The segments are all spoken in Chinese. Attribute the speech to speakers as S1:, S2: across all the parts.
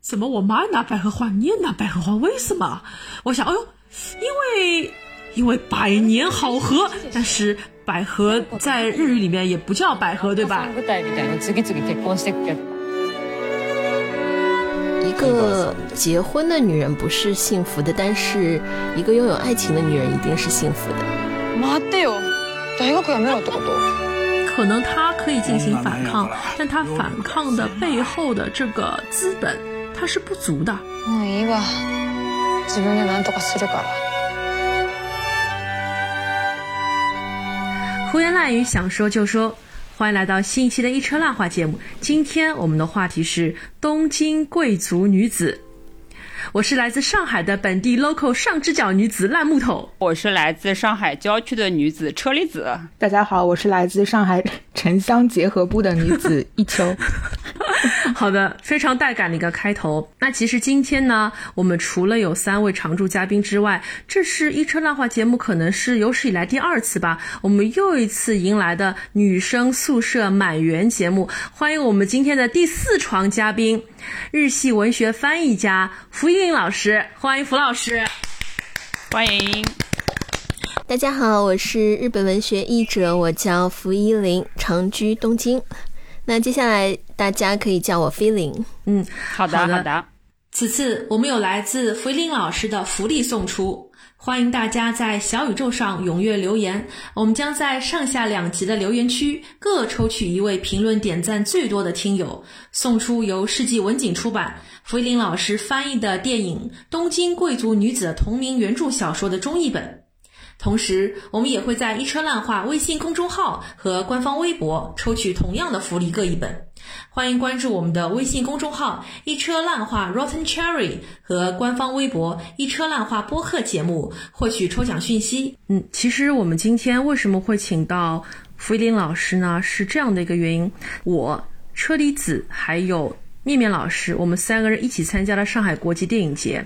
S1: 怎么我妈拿百合花，你也拿百合花？为什么？我想，哎呦，因为因为百年好合，但是百合在日语里面也不叫百合，对吧？
S2: 一个结婚的女人不是幸福的，但是一个拥有爱情的女人一定是幸福的。
S3: 待ってよ、大学辞めろってこと？
S1: 可能他可以进行反抗，但他反抗的背后的这个资本。 它是不足的。
S3: もういいわ。自分で何とかするから。
S1: 胡言乱语，想说就说。欢迎来到新一期的一车烂话节目。今天我们的话题是东京贵族女子。 我是来自上海的本地 local 上只脚女子烂木头。
S4: 我是来自上海郊区的女子车厘子。
S5: 大家好，我是来自上海城乡结合部的女子 一秋。
S1: 好的，非常带感的一个开头。那其实今天呢，我们除了有三位常驻嘉宾之外，这是一车烂话节目，可能是有史以来第二次吧。我们又一次迎来的女生宿舍满员节目，欢迎我们今天的第四床嘉宾，日系文学翻译家福一林老师。欢迎福老师，
S4: 欢迎。
S2: 大家好，我是日本文学译者，我叫福一林，长居东京。那接下来大家可以叫我 Feeling。
S4: 嗯，好的，好的。
S1: 此次我们有来自福林老师的福利送出，欢迎大家在小宇宙上踊跃留言。我们将在上下两集的留言区各抽取一位评论点赞最多的听友，送出由世纪文景出版、福林老师翻译的电影《东京贵族女子》同名原著小说的中译本。同时，我们也会在一车烂话微信公众号和官方微博抽取同样的福利各一本。欢迎关注我们的微信公众号“一车烂话 Rotten Cherry” 和官方微博“一车烂话播客节目”，获取抽奖讯息。嗯，其实我们今天为什么会请到福林老师呢？是这样的一个原因，我车厘子还有。面面老师，我们三个人一起参加了上海国际电影节。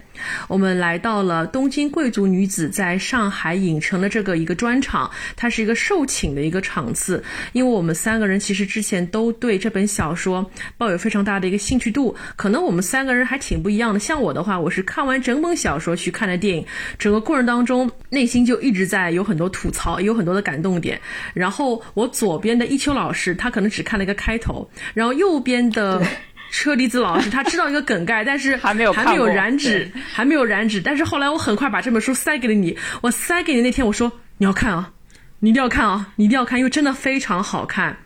S1: 我们来到了东京贵族女子在上海影城的这个一个专场，它是一个受请的一个场次。因为我们三个人其实之前都对这本小说抱有非常大的一个兴趣度，可能我们三个人还挺不一样的。像我的话，我是看完整本小说去看的电影，整个过程当中内心就一直在有很多吐槽，有很多的感动点。然后我左边的一秋老师，他可能只看了一个开头，然后右边的。车厘子老师，他知道一个梗概，但是
S4: 还没有
S1: 还没有染指，还没有染指。但是后来我很快把这本书塞给了你。我塞给你那天，我说你要看啊，你一定要看啊，你一定要看，因为真的非常好看。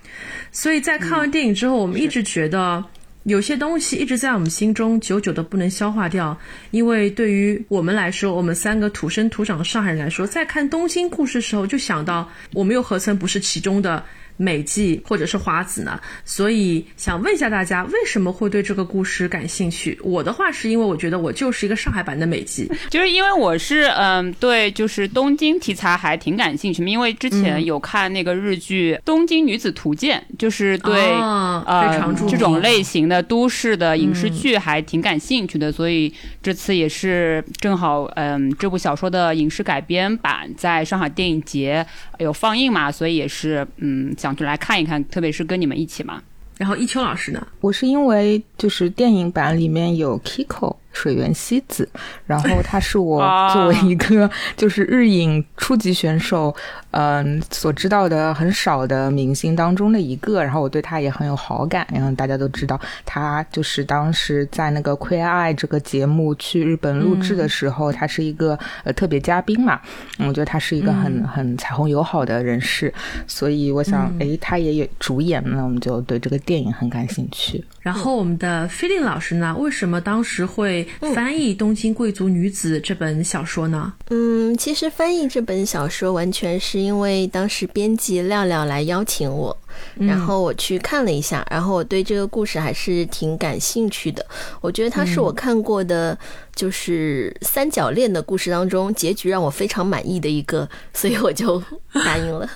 S1: 所以在看完电影之后，我们一直觉得有些东西一直在我们心中久久的不能消化掉。因为对于我们来说，我们三个土生土长的上海人来说，在看东京故事的时候，就想到我们又何曾不是其中的。美纪或者是华子呢？所以想问一下大家，为什么会对这个故事感兴趣？我的话是因为我觉得我就是一个上海版的美纪，
S4: 就是因为我是嗯对，就是东京题材还挺感兴趣因为之前有看那个日剧《东京女子图鉴》，就是对呃这种类型的都市的影视剧还挺感兴趣的，所以这次也是正好嗯这部小说的影视改编版在上海电影节有放映嘛，所以也是嗯想。就来看一看，特别是跟你们一起嘛。
S1: 然后一秋老师呢？
S5: 我是因为就是电影版里面有 Kiko。水原希子，然后她是我 作为一个就是日影初级选手，嗯，所知道的很少的明星当中的一个，然后我对她也很有好感。然后大家都知道，她就是当时在那个《Queer Eye》这个节目去日本录制的时候，她是一个呃特别嘉宾嘛。嗯，我觉得她是一个很很彩虹友好的人士，所以我想，哎，她也有主演，那我们就对这个电影很感兴趣。
S1: 然后我们的菲林老师呢，为什么当时会翻译《东京贵族女子》这本小说呢？
S2: 嗯，其实翻译这本小说完全是因为当时编辑廖廖来邀请我，然后我去看了一下，然后我对这个故事还是挺感兴趣的。我觉得它是我看过的，就是三角恋的故事当中结局让我非常满意的一个，所以我就 答应了。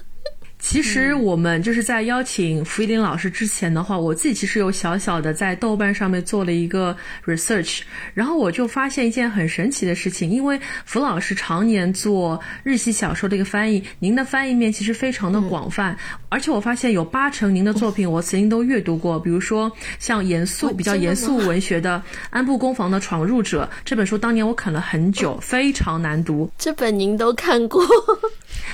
S1: 其实我们就是在邀请福一林老师之前的话，我自己其实有小小的在豆瓣上面做了一个 research，然后我就发现一件很神奇的事情，因为福老师常年做日系小说的一个翻译，您的翻译面其实非常的广泛，而且我发现有八成您的作品我曾经都阅读过，比如说像严肃比较严肃文学的《安部公房的闯入者》这本书，当年我啃了很久，非常难读。
S2: 这本您都看过。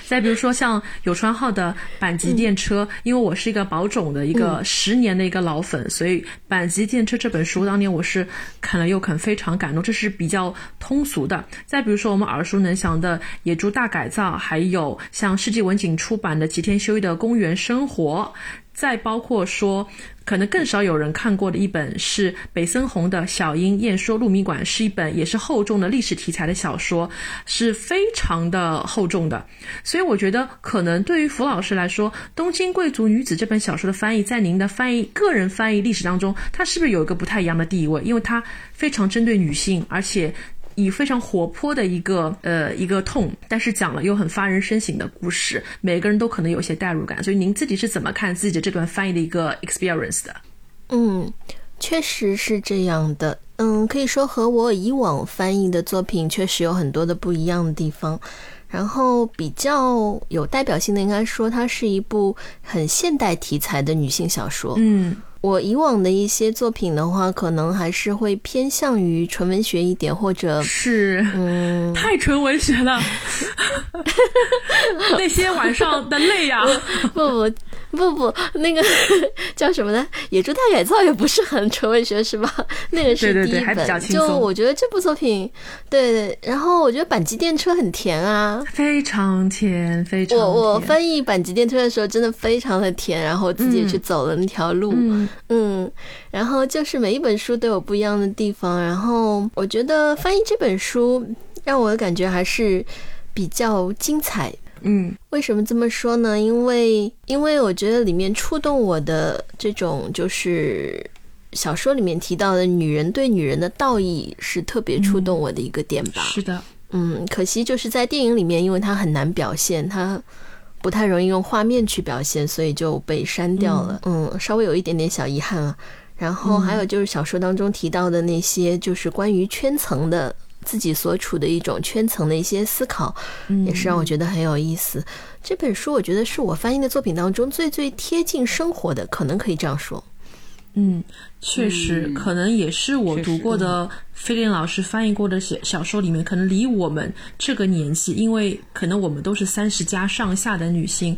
S1: 再比如说像有川浩的《阪急电车》，因为我是一个宝冢的一个十年的一个老粉，所以《阪急电车》这本书当年我是啃了又啃，非常感动。这是比较通俗的。再比如说我们耳熟能详的《野猪大改造》，还有像世纪文景出版的吉田修一的《公园生活》。再包括说，可能更少有人看过的一本是北森弘的《小樱燕说鹿鸣馆》，是一本也是厚重的历史题材的小说，是非常的厚重的。所以我觉得，可能对于福老师来说，《东京贵族女子》这本小说的翻译，在您的翻译个人翻译历史当中，它是不是有一个不太一样的地位？因为它非常针对女性，而且。以非常活泼的一个呃一个痛，但是讲了又很发人深省的故事，每个人都可能有些代入感。所以您自己是怎么看自己的这段翻译的一个 experience 的？
S2: 嗯，确实是这样的。嗯，可以说和我以往翻译的作品确实有很多的不一样的地方。然后比较有代表性的，应该说它是一部很现代题材的女性小说。
S1: 嗯。
S2: 我以往的一些作品的话，可能还是会偏向于纯文学一点，或者
S1: 是嗯，太纯文学了。那些晚上的泪呀，
S2: 不不不不，那个 叫什么呢？《野猪大改造》也不是很纯文学，是吧？那个是第一本。就我觉得这部作品，对对。然后我觉得《阪急电车》很甜啊，
S1: 非常甜，非常。
S2: 我我翻译《阪急电车》的时候，真的非常的甜，然后自己去走了那条路。嗯，然后就是每一本书都有不一样的地方，然后我觉得翻译这本书让我的感觉还是比较精彩。
S1: 嗯，
S2: 为什么这么说呢？因为因为我觉得里面触动我的这种就是小说里面提到的女人对女人的道义是特别触动我的一个点吧。
S1: 是的，
S2: 嗯，可惜就是在电影里面，因为它很难表现它。不太容易用画面去表现，所以就被删掉了。嗯，稍微有一点点小遗憾啊。然后还有就是小说当中提到的那些，就是关于圈层的自己所处的一种圈层的一些思考，也是让我觉得很有意思。这本书我觉得是我翻译的作品当中最最贴近生活的，可能可以这样说。
S1: 嗯，确实，可能也是我读过的菲林老师翻译过的小小说里面，可能离我们这个年纪，因为可能我们都是三十加上下的女性，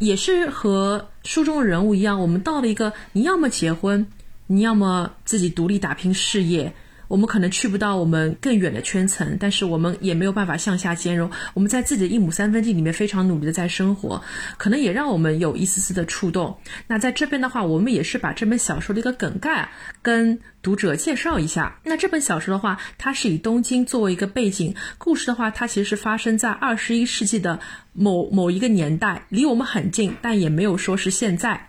S1: 也是和书中人物一样，我们到了一个你要么结婚，你要么自己独立打拼事业。我们可能去不到我们更远的圈层，但是我们也没有办法向下兼容。我们在自己的一亩三分地里面非常努力的在生活，可能也让我们有一丝丝的触动。那在这边的话，我们也是把这本小说的一个梗概跟读者介绍一下。那这本小说的话，它是以东京作为一个背景，故事的话，它其实是发生在二十一世纪的某某一个年代，离我们很近，但也没有说是现在。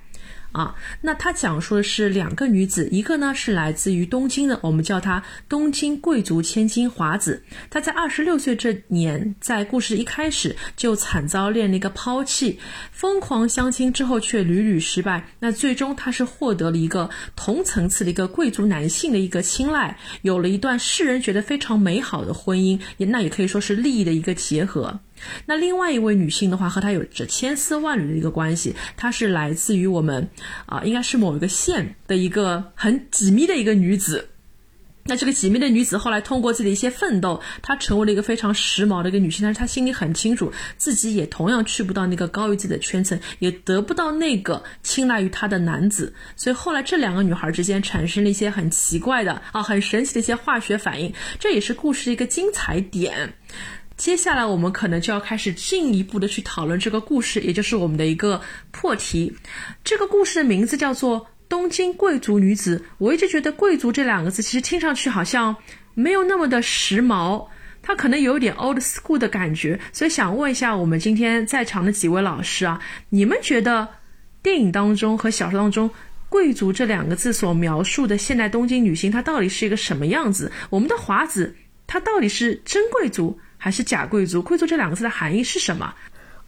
S1: 啊，那他讲述的是两个女子，一个呢是来自于东京的，我们叫她东京贵族千金华子。她在二十六岁这年，在故事一开始就惨遭恋了一个抛弃，疯狂相亲之后却屡屡失败。那最终她是获得了一个同层次的一个贵族男性的一个青睐，有了一段世人觉得非常美好的婚姻，也那也可以说是利益的一个结合。那另外一位女性的话，和她有着千丝万缕的一个关系，她是来自于我们啊，应该是某一个县的一个很紧密的一个女子。那这个紧密的女子后来通过自己的一些奋斗，她成为了一个非常时髦的一个女性，但是她心里很清楚，自己也同样去不到那个高于自己的圈层，也得不到那个青睐于她的男子。所以后来这两个女孩之间产生了一些很奇怪的啊，很神奇的一些化学反应，这也是故事的一个精彩点。接下来我们可能就要开始进一步的去讨论这个故事，也就是我们的一个破题。这个故事的名字叫做《东京贵族女子》。我一直觉得“贵族”这两个字其实听上去好像没有那么的时髦，它可能有一点 old school 的感觉。所以想问一下我们今天在场的几位老师啊，你们觉得电影当中和小说当中“贵族”这两个字所描述的现代东京女性，她到底是一个什么样子？我们的华子，她到底是真贵族？还是假贵族？贵族这两个字的含义是什么？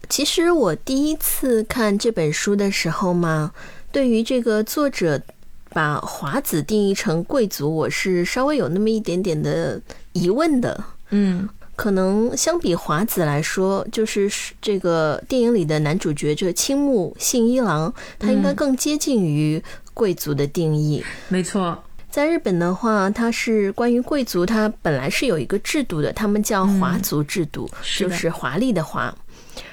S2: 其实我第一次看这本书的时候嘛，对于这个作者把华子定义成贵族，我是稍微有那么一点点的疑问的。
S1: 嗯。
S2: 可能相比华子来说，就是这个电影里的男主角这青木信一郎，他应该更接近于贵族的定义。
S1: 没错，
S2: 在日本的话，它是关于贵族，它本来是有一个制度的，他们叫华族制度，就是华丽的华。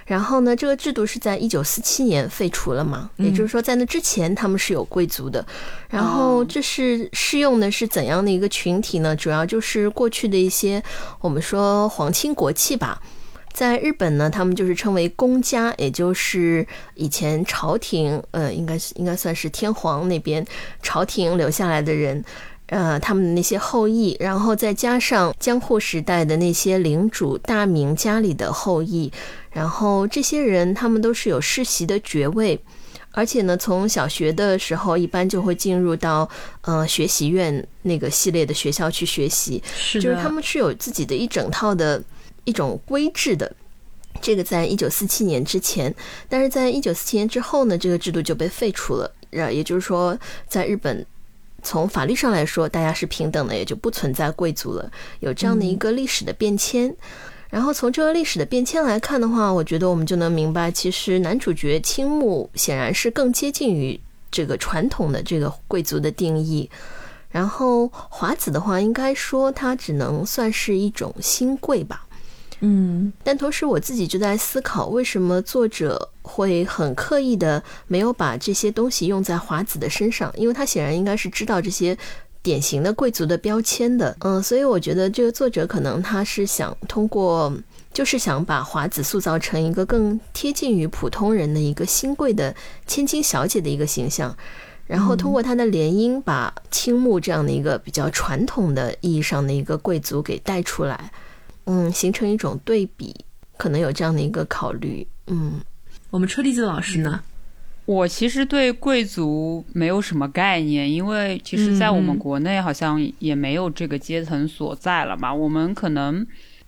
S2: 然后呢，这个制度是在一九四七年废除了嘛？也就是说，在那之前他们是有贵族的。然后这是适用的是怎样的一个群体呢？主要就是过去的一些我们说皇亲国戚吧。在日本呢，他们就是称为公家，也就是以前朝廷，呃，应该是应该算是天皇那边朝廷留下来的人。呃，他们的那些后裔，然后再加上江户时代的那些领主大名家里的后裔，然后这些人他们都是有世袭的爵位，而且呢，从小学的时候一般就会进入到呃学习院那个系列的学校去学习，就是他们是有自己的一整套的一种规制的。这个在一九四七年之前，但是在一九四七年之后呢，这个制度就被废除了。呃，也就是说，在日本。从法律上来说，大家是平等的，也就不存在贵族了。有这样的一个历史的变迁，然后从这个历史的变迁来看的话，我觉得我们就能明白，其实男主角青木显然是更接近于这个传统的这个贵族的定义。然后华子的话，应该说他只能算是一种新贵吧。
S1: 嗯，
S2: 但同时我自己就在思考，为什么作者会很刻意的没有把这些东西用在华子的身上？因为他显然应该是知道这些典型的贵族的标签的。嗯，所以我觉得这个作者可能他是想通过，就是想把华子塑造成一个更贴近于普通人的一个新贵的千金小姐的一个形象，然后通过他的联姻，把青木这样的一个比较传统的意义上的一个贵族给带出来。嗯，形成一种对比，可能有这样的一个考虑。嗯，
S1: 我们车厘子老师呢？
S4: 我其实对贵族没有什么概念，因为其实，在我们国内好像也没有这个阶层所在了嘛。我们可能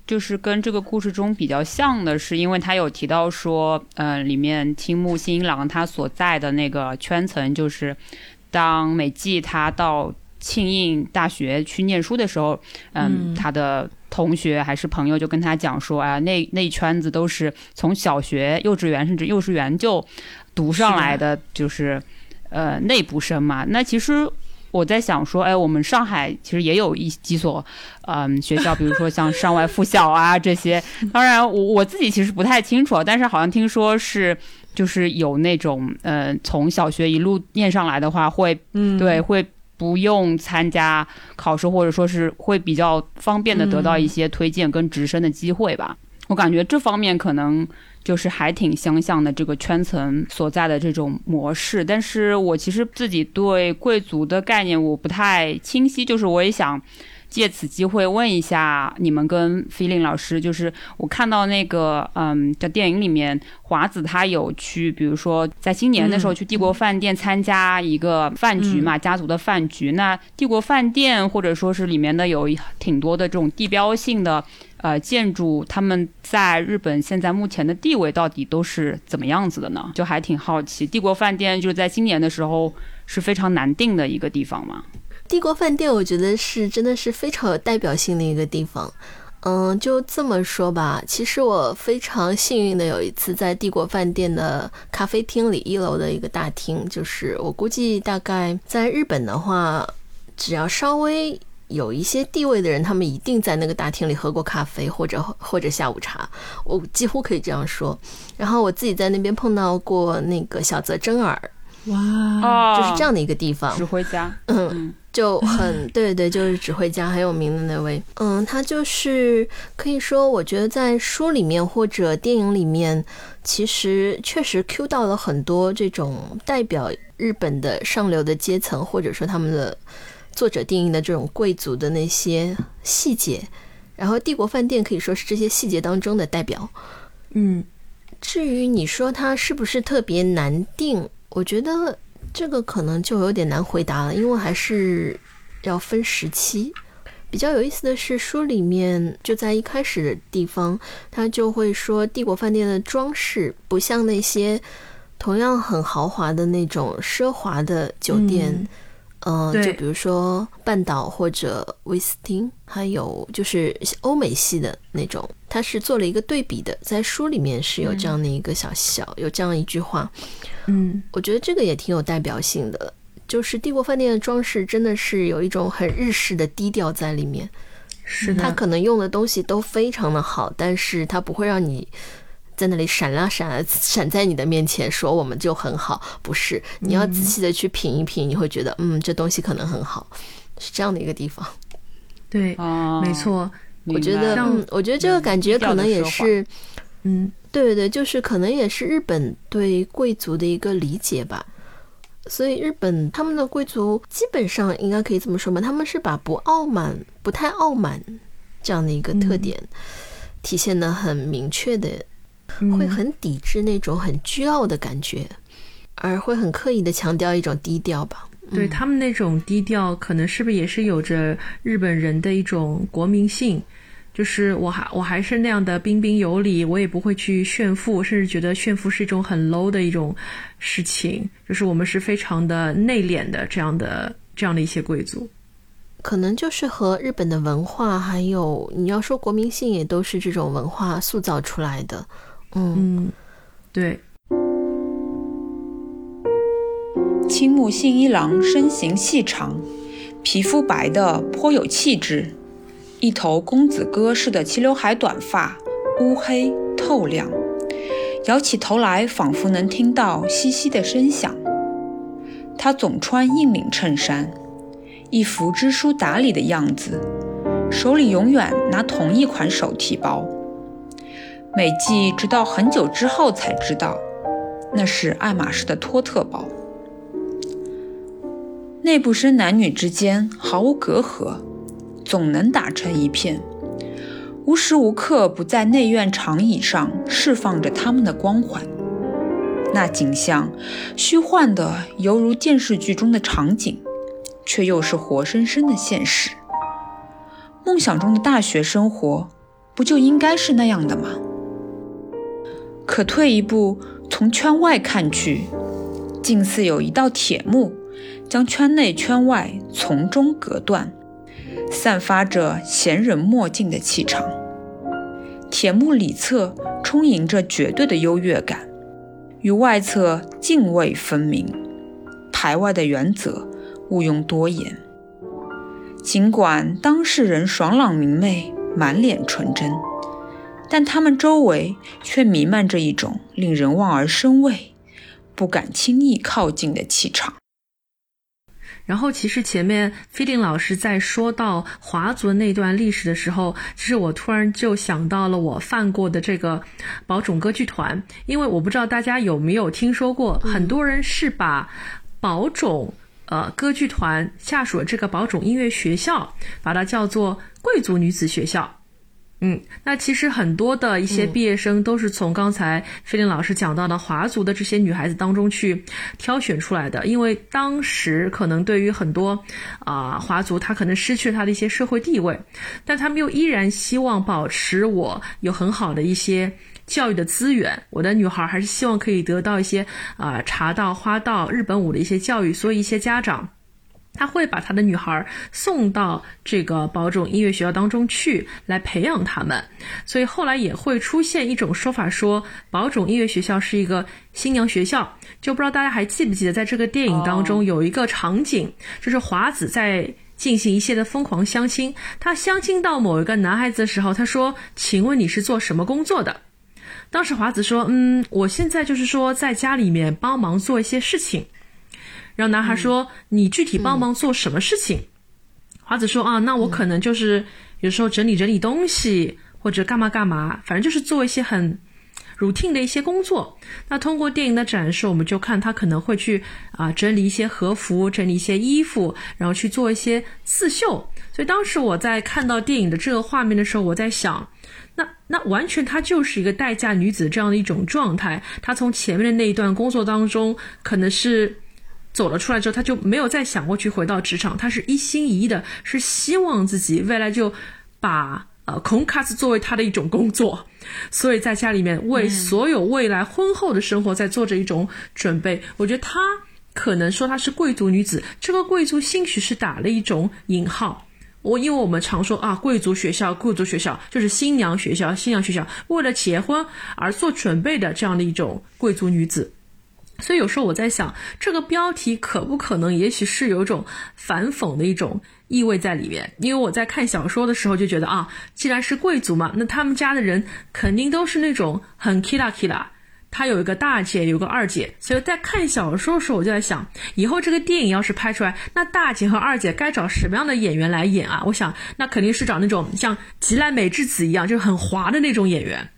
S4: 就是跟这个故事中比较像的是，因为他有提到说，嗯，里面青木新郎他所在的那个圈层，就是当美纪他到庆应大学去念书的时候，嗯，他的。同学还是朋友就跟他讲说，啊，那那一圈子都是从小学、幼稚园甚至幼稚园就读上来的，就是呃内部生嘛。那其实我在想说，哎，我们上海其实也有一几所嗯学校，比如说像上外附小啊这些。当然，我我自己其实不太清楚，但是好像听说是就是有那种呃从小学一路念上来的话，会对会。不用参加考试，或者说是会比较方便的得到一些推荐跟直升的机会吧。我感觉这方面可能就是还挺相像的这个圈层所在的这种模式。但是我其实自己对贵族的概念我不太清晰，就是我也想。借此机会问一下你们跟菲林老师，就是我看到那个，嗯，在电影里面，华子他有去，比如说在新年的时候去帝国饭店参加一个饭局嘛，家族的饭局。那帝国饭店或者说是里面的有挺多的这种地标性的呃建筑，他们在日本现在目前的地位到底都是怎么样子的呢？就还挺好奇。帝国饭店就是在今年的时候是非常难定的一个地方嘛。
S2: 帝国饭店，我觉得是真的是非常有代表性的一个地方。嗯，就这么说吧，其实我非常幸运的有一次在帝国饭店的咖啡厅里，一楼的一个大厅，就是我估计大概在日本的话，只要稍微有一些地位的人，他们一定在那个大厅里喝过咖啡或者或者下午茶，我几乎可以这样说。然后我自己在那边碰到过那个小泽征尔，
S1: 哇，
S2: 就是这样的一个地方，
S4: 指挥家，
S2: 嗯。就很 对对，就是指挥家很有名的那位，嗯，他就是可以说，我觉得在书里面或者电影里面，其实确实 Q 到了很多这种代表日本的上流的阶层，或者说他们的作者定义的这种贵族的那些细节，然后帝国饭店可以说是这些细节当中的代表，
S1: 嗯，
S2: 至于你说它是不是特别难定，我觉得。这个可能就有点难回答了，因为还是要分时期。比较有意思的是，书里面就在一开始的地方，他就会说帝国饭店的装饰不像那些同样很豪华的那种奢华的酒店。嗯，就比如说半岛或者威斯汀，还有就是欧美系的那种，它是做了一个对比的，在书里面是有这样的一个小小有这样一句话，
S1: 嗯，
S2: 我觉得这个也挺有代表性的，就是帝国饭店的装饰真的是有一种很日式的低调在里面，
S1: 是的，
S2: 它可能用的东西都非常的好，但是它不会让你。在那里闪啊闪啊闪在你的面前，说我们就很好，不是？你要仔细的去品一品，你会觉得，嗯，这东西可能很好，是这样的一个地方。
S1: 对，没错。
S2: 我觉得，嗯，我觉得这个感觉可能也是，嗯，对对对，就是可能也是日本对贵族的一个理解吧。所以日本他们的贵族基本上应该可以这么说吧，他们是把不傲慢、不太傲慢这样的一个特点体现的很明确的。会很抵制那种很倨傲的感觉，而会很刻意的强调一种低调吧。
S1: 对他们那种低调，可能是不是也是有着日本人的一种国民性？就是我还我还是那样的彬彬有礼，我也不会去炫富，甚至觉得炫富是一种很 low 的一种事情。就是我们是非常的内敛的这样的这样的一些贵族，
S2: 可能就是和日本的文化，还有你要说国民性，也都是这种文化塑造出来的。嗯，
S1: 对。
S6: 青木信一郎身形细长，皮肤白的颇有气质，一头公子哥似的齐刘海短发，乌黑透亮，摇起头来仿佛能听到窸窸的声响。他总穿硬领衬衫，一副知书达理的样子，手里永远拿同一款手提包。美纪直到很久之后才知道，那是爱马仕的托特包。内部生男女之间毫无隔阂，总能打成一片，无时无刻不在内院长椅上释放着他们的光环。那景象，虚幻的犹如电视剧中的场景，却又是活生生的现实。梦想中的大学生活，不就应该是那样的吗？可退一步，从圈外看去，竟似有一道铁幕，将圈内圈外从中隔断，散发着闲人莫近的气场。铁幕里侧充盈着绝对的优越感，与外侧泾渭分明。排外的原则，毋庸多言。尽管当事人爽朗明媚，满脸纯真。但他们周围却弥漫着一种令人望而生畏、不敢轻易靠近的气场。
S1: 然后，其实前面菲林老师在说到华族的那段历史的时候，其实我突然就想到了我犯过的这个宝冢歌剧团，因为我不知道大家有没有听说过，很多人是把宝冢呃歌剧团下属的这个宝冢音乐学校，把它叫做贵族女子学校。嗯，那其实很多的一些毕业生都是从刚才菲林老师讲到的华族的这些女孩子当中去挑选出来的，因为当时可能对于很多啊华族，他可能失去了他的一些社会地位，但他们又依然希望保持我有很好的一些教育的资源，我的女孩还是希望可以得到一些啊茶道、花道、日本舞的一些教育，所以一些家长。他会把他的女孩送到这个宝冢音乐学校当中去，来培养他们。所以后来也会出现一种说法，说宝冢音乐学校是一个新娘学校。就不知道大家还记不记得，在这个电影当中有一个场景，就是华子在进行一些的疯狂相亲。他相亲到某一个男孩子的时候，他说：“请问你是做什么工作的？”当时华子说：“嗯，我现在就是说在家里面帮忙做一些事情。”然后男孩说：“你具体帮忙做什么事情？”华子说：“啊，那我可能就是有时候整理整理东西，或者干嘛干嘛，反正就是做一些很 routine 的一些工作。那通过电影的展示，我们就看他可能会去啊整理一些和服，整理一些衣服，然后去做一些刺绣。所以当时我在看到电影的这个画面的时候，我在想，那那完全她就是一个待嫁女子这样的一种状态。她从前面的那一段工作当中，可能是。走了出来之后，他就没有再想过去回到职场，他是一心一意的，是希望自己未来就把呃孔卡斯作为他的一种工作，所以在家里面为所有未来婚后的生活在做着一种准备。我觉得他可能说她是贵族女子，这个贵族兴许是打了一种引号。我因为我们常说啊，贵族学校，贵族学校就是新娘学校，新娘学校为了结婚而做准备的这样的一种贵族女子。所以有时候我在想，这个标题可不可能，也许是有一种反讽的一种意味在里面。因为我在看小说的时候就觉得啊，既然是贵族嘛，那他们家的人肯定都是那种很 kila kila。他有一个大姐，有个二姐，所以在看小说的时候，我就在想，以后这个电影要是拍出来，那大姐和二姐该找什么样的演员来演啊？我想，那肯定是找那种像吉濑美智子一样，就是很滑的那种演员。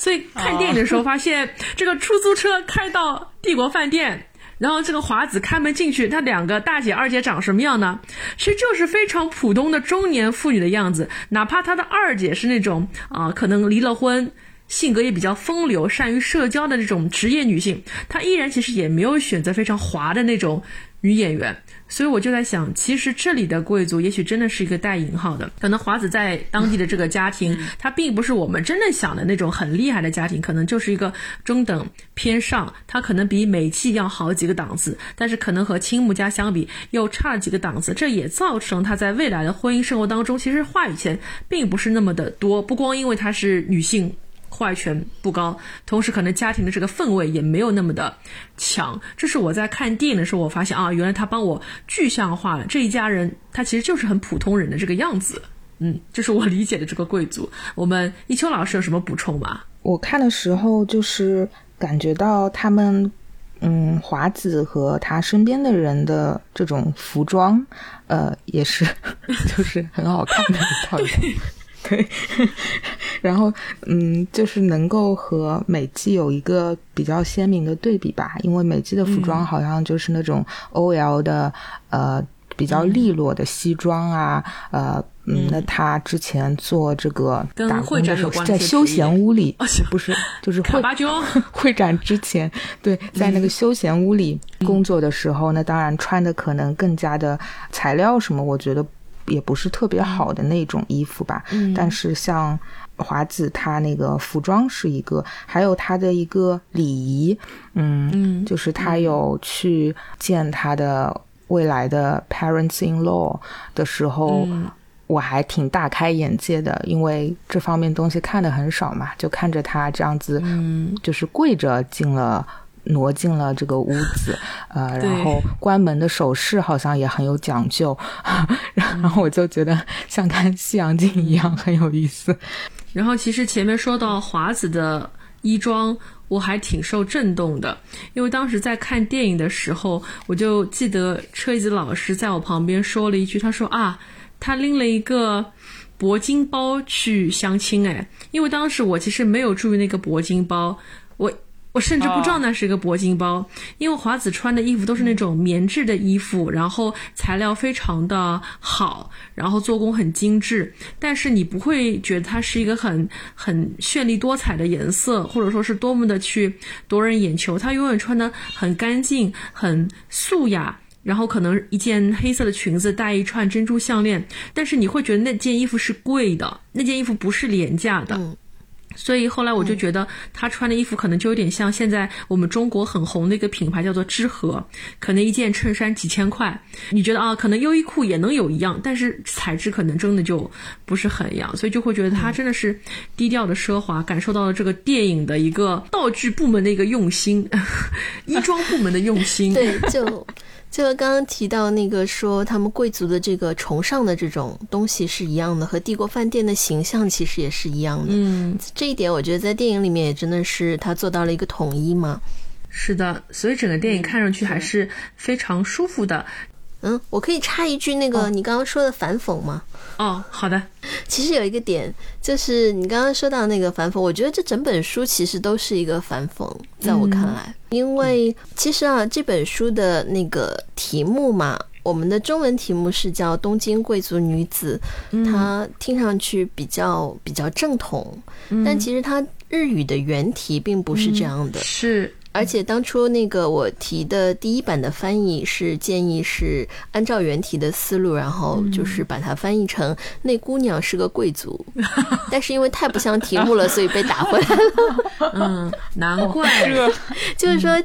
S1: 所以看电影的时候，发现这个出租车开到帝国饭店，然后这个华子开门进去，他两个大姐、二姐长什么样呢？其实就是非常普通的中年妇女的样子，哪怕他的二姐是那种啊，可能离了婚。性格也比较风流、善于社交的这种职业女性，她依然其实也没有选择非常滑的那种女演员，所以我就在想，其实这里的贵族也许真的是一个带引号的，可能华子在当地的这个家庭，他并不是我们真正想的那种很厉害的家庭，可能就是一个中等偏上，他可能比美纪要好几个档次，但是可能和青木家相比又差了几个档次，这也造成他在未来的婚姻生活当中，其实话语权并不是那么的多，不光因为她是女性。话语权不高，同时可能家庭的这个氛围也没有那么的强。这是我在看电影的时候，我发现啊，原来他帮我具象化了这一家人，他其实就是很普通人的这个样子。嗯，这是我理解的这个贵族。我们一秋老师有什么补充吗？
S5: 我看的时候就是感觉到他们，嗯，华子和他身边的人的这种服装，呃，也是 就是很好看的一套。对，然后嗯，就是能够和美纪有一个比较鲜明的对比吧，因为美纪的服装好像就是那种 OL 的呃比较利落的西装啊，呃嗯，那他之前做这个打工的时候在休闲屋里，不是就是 会 会展之前，对，在那个。休闲屋里工作的时候，那当然穿的可能更加的材料什么，我觉得。也不是特别好的那种衣服吧，但是像华子她那个服装是一个，还有她的一个礼仪，嗯，就是她有去见她的未来的 parents in law 的时候，我还挺大开眼界的，因为这方面东西看的很少嘛，就看着他这样子，嗯，就是跪着进了。挪进了这个屋子，呃，然后关门的手势好像也很有讲究，然后我就觉得像看西洋镜一样很有意思。
S1: 然后其实前面说到华子的衣装，我还挺受震动的，因为当时在看电影的时候，我就记得车子老师在我旁边说了一句，他说啊，他拎了一个铂金包去相亲，哎，因为当时我其实没有注意那个铂金包，我。甚至不知道那是一个铂金包，因为华子穿的衣服都是那种棉质的衣服，然后材料非常的好，然后做工很精致，但是你不会觉得它是一个很很绚丽多彩的颜色，或者说是多么的去夺人眼球。他永远穿的很干净、很素雅，然后可能一件黑色的裙子，带一串珍珠项链，但是你会觉得那件衣服是贵的，那件衣服不是廉价的。所以后来我就觉得他穿的衣服可能就有点像现在我们中国很红的一个品牌，叫做知和，可能一件衬衫几千块。你觉得啊，可能优衣库也能有一样，但是材质可能真的就不是很一样，所以就会觉得他真的是低调的奢华，感受到了这个电影的一个道具部门的一个用心，衣装部门的用心。
S2: 对，就。就刚刚提到那个说他们贵族的这个崇尚的这种东西是一样的，和帝国饭店的形象其实也是一样的。嗯，这一点我觉得在电影里面也真的是他做到了一个统一嘛。
S1: 是的，所以整个电影看上去还是非常舒服的。
S2: 嗯，我可以插一句，那个你刚刚说的反讽吗？
S1: 哦，好的。
S2: 其实有一个点，就是你刚刚说到那个反讽，我觉得这整本书其实都是一个反讽，在我看来，因为其实啊，这本书的那个题目嘛，我们的中文题目是叫《东京贵族女子》，它听上去比较比较正统，但其实它日语的原题并不是这样的。
S1: 是。
S2: 而且当初那个我提的第一版的翻译是建议是按照原题的思路，然后就是把它翻译成那姑娘是个贵族，但是因为太不像题目了，所以被打回来了。
S1: 嗯，难怪，
S2: 就是说，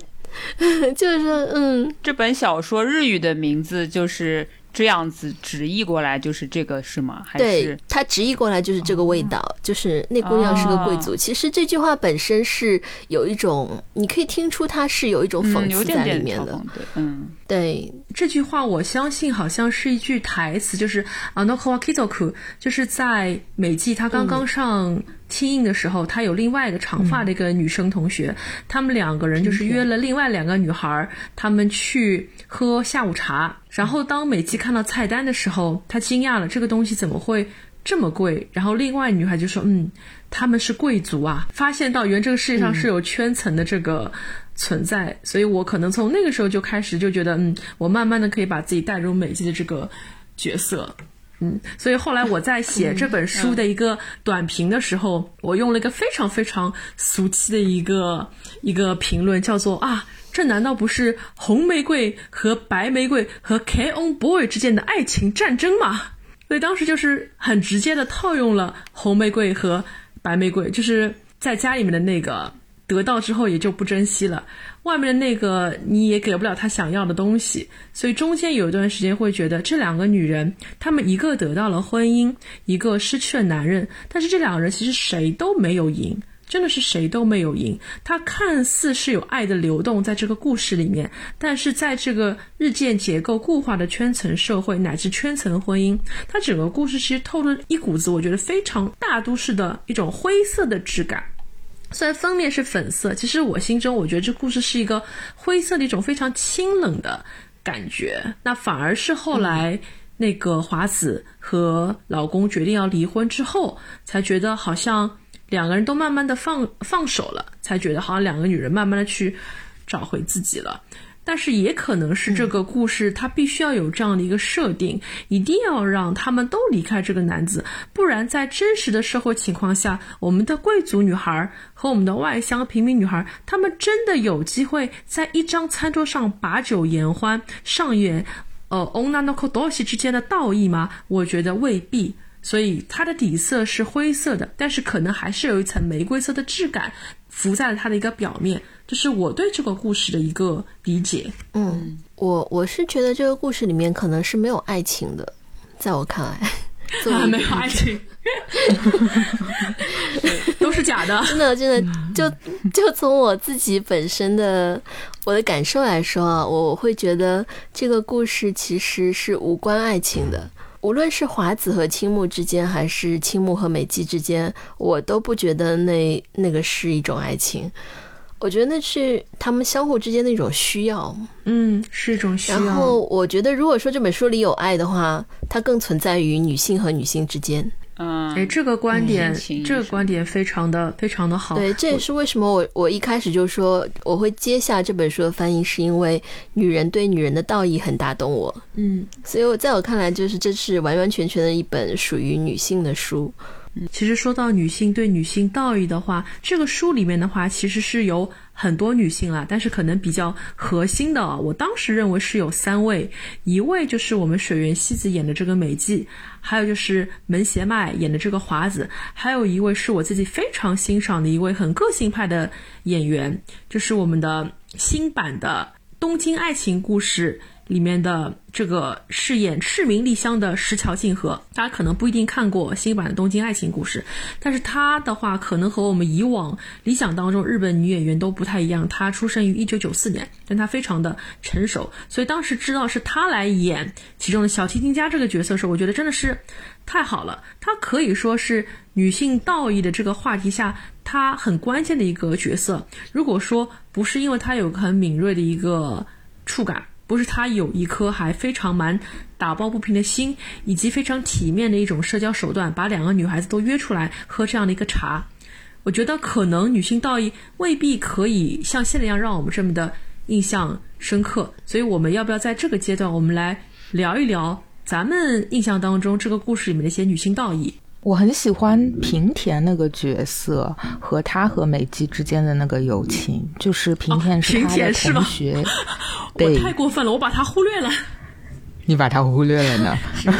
S2: 就是说，嗯，
S4: 这本小说日语的名字就是。这样子直译过来就是这个是吗？还
S2: 对，他直译过来就是这个味道，就是那姑娘是个贵族。其实这句话本身是有一种，你可以听出它是有一种讽刺在里面的。
S4: 嗯，
S2: 对，
S1: 这句话我相信好像是一句台词，就是啊，Nokowa Kizoku，就是在美纪他刚刚上。听印的时候，他有另外一个长发的一个女生同学，他们两个人就是约了另外两个女孩，他们去喝下午茶。然后当美纪看到菜单的时候，她惊讶了，这个东西怎么会这么贵？然后另外女孩就说：“嗯，他们是贵族啊。”发现到原这个世界上是有圈层的这个存在，所以我可能从那个时候就开始就觉得，嗯，我慢慢的可以把自己带入美纪的这个角色。嗯，所以后来我在写这本书的一个短评的时候，我用了一个非常非常俗气的一个一个评论，叫做啊，这难道不是红玫瑰和白玫瑰和 K on boy 之间的爱情战争吗？所以当时就是很直接的套用了红玫瑰和白玫瑰，就是在家里面的那个得到之后也就不珍惜了。外面的那个你也给不了他想要的东西，所以中间有一段时间会觉得这两个女人，她们一个得到了婚姻，一个失去了男人，但是这两个人其实谁都没有赢，真的是谁都没有赢。他看似是有爱的流动在这个故事里面，但是在这个日渐结构固化的圈层社会乃至圈层婚姻，它整个故事其实透着一股子我觉得非常大都市的一种灰色的质感。虽然封面是粉色，其实我心中我觉得这故事是一个灰色的一种非常清冷的感觉。那反而是后来那个华子和老公决定要离婚之后，才觉得好像两个人都慢慢的放放手了，才觉得好像两个女人慢慢的去找回自己了。但是也可能是这个故事，它必须要有这样的一个设定，一定要让他们都离开这个男子，不然在真实的社会情况下，我们的贵族女孩和我们的外乡平民女孩，她们真的有机会在一张餐桌上把酒言欢，上演呃 onna no kodoshi 之间的道义吗？我觉得未必。所以它的底色是灰色的，但是可能还是有一层玫瑰色的质感浮在了它的一个表面。这是我对这个故事的一个理解。
S2: 嗯，我我是觉得这个故事里面可能是没有爱情的，在我看来，
S1: 没有爱情，都是假的。
S2: 真的，真的，就就从我自己本身的我的感受来说啊，我我会觉得这个故事其实是无关爱情的。无论是华子和青木之间，还是青木和美纪之间，我都不觉得那那个是一种爱情。我觉得那是他们相互之间的一种需要，
S1: 嗯，是一种需要。
S2: 然后我觉得，如果说这本书里有爱的话，它更存在于女性和女性之间。
S4: 嗯，
S1: 哎，这个观点，这个观点非常的非常的好。
S2: 对，这也是为什么我我一开始就说我会接下这本书的翻译，是因为女人对女人的道义很打动我。
S1: 嗯，
S2: 所以我在我看来，就是这是完完全全的一本属于女性的书。
S1: 其实说到女性对女性道义的话，这个书里面的话其实是有很多女性啦，但是可能比较核心的，我当时认为是有三位，一位就是我们水原希子演的这个美纪，还有就是门胁麦演的这个华子，还有一位是我自己非常欣赏的一位很个性派的演员，就是我们的新版的《东京爱情故事》。里面的这个饰演赤名莉香的石桥静河，大家可能不一定看过新版的《东京爱情故事》，但是她的话可能和我们以往理想当中日本女演员都不太一样。她出生于一九九四年，但她非常的成熟，所以当时知道是她来演其中的小提琴家这个角色时候，我觉得真的是太好了。她可以说是女性道义的这个话题下，她很关键的一个角色。如果说不是因为她有很敏锐的一个触感。不是他有一颗还非常蛮打抱不平的心，以及非常体面的一种社交手段，把两个女孩子都约出来喝这样的一个茶。我觉得可能女性道义未必可以像现在一样让我们这么的印象深刻。所以我们要不要在这个阶段，我们来聊一聊咱们印象当中这个故事里面的一些女性道义？
S5: 我很喜欢平田那个角色和他和美纪之间的那个友情，就是平田是他的同学。
S1: 我太过分了，我把他忽略了。
S5: 你把他忽略了呢？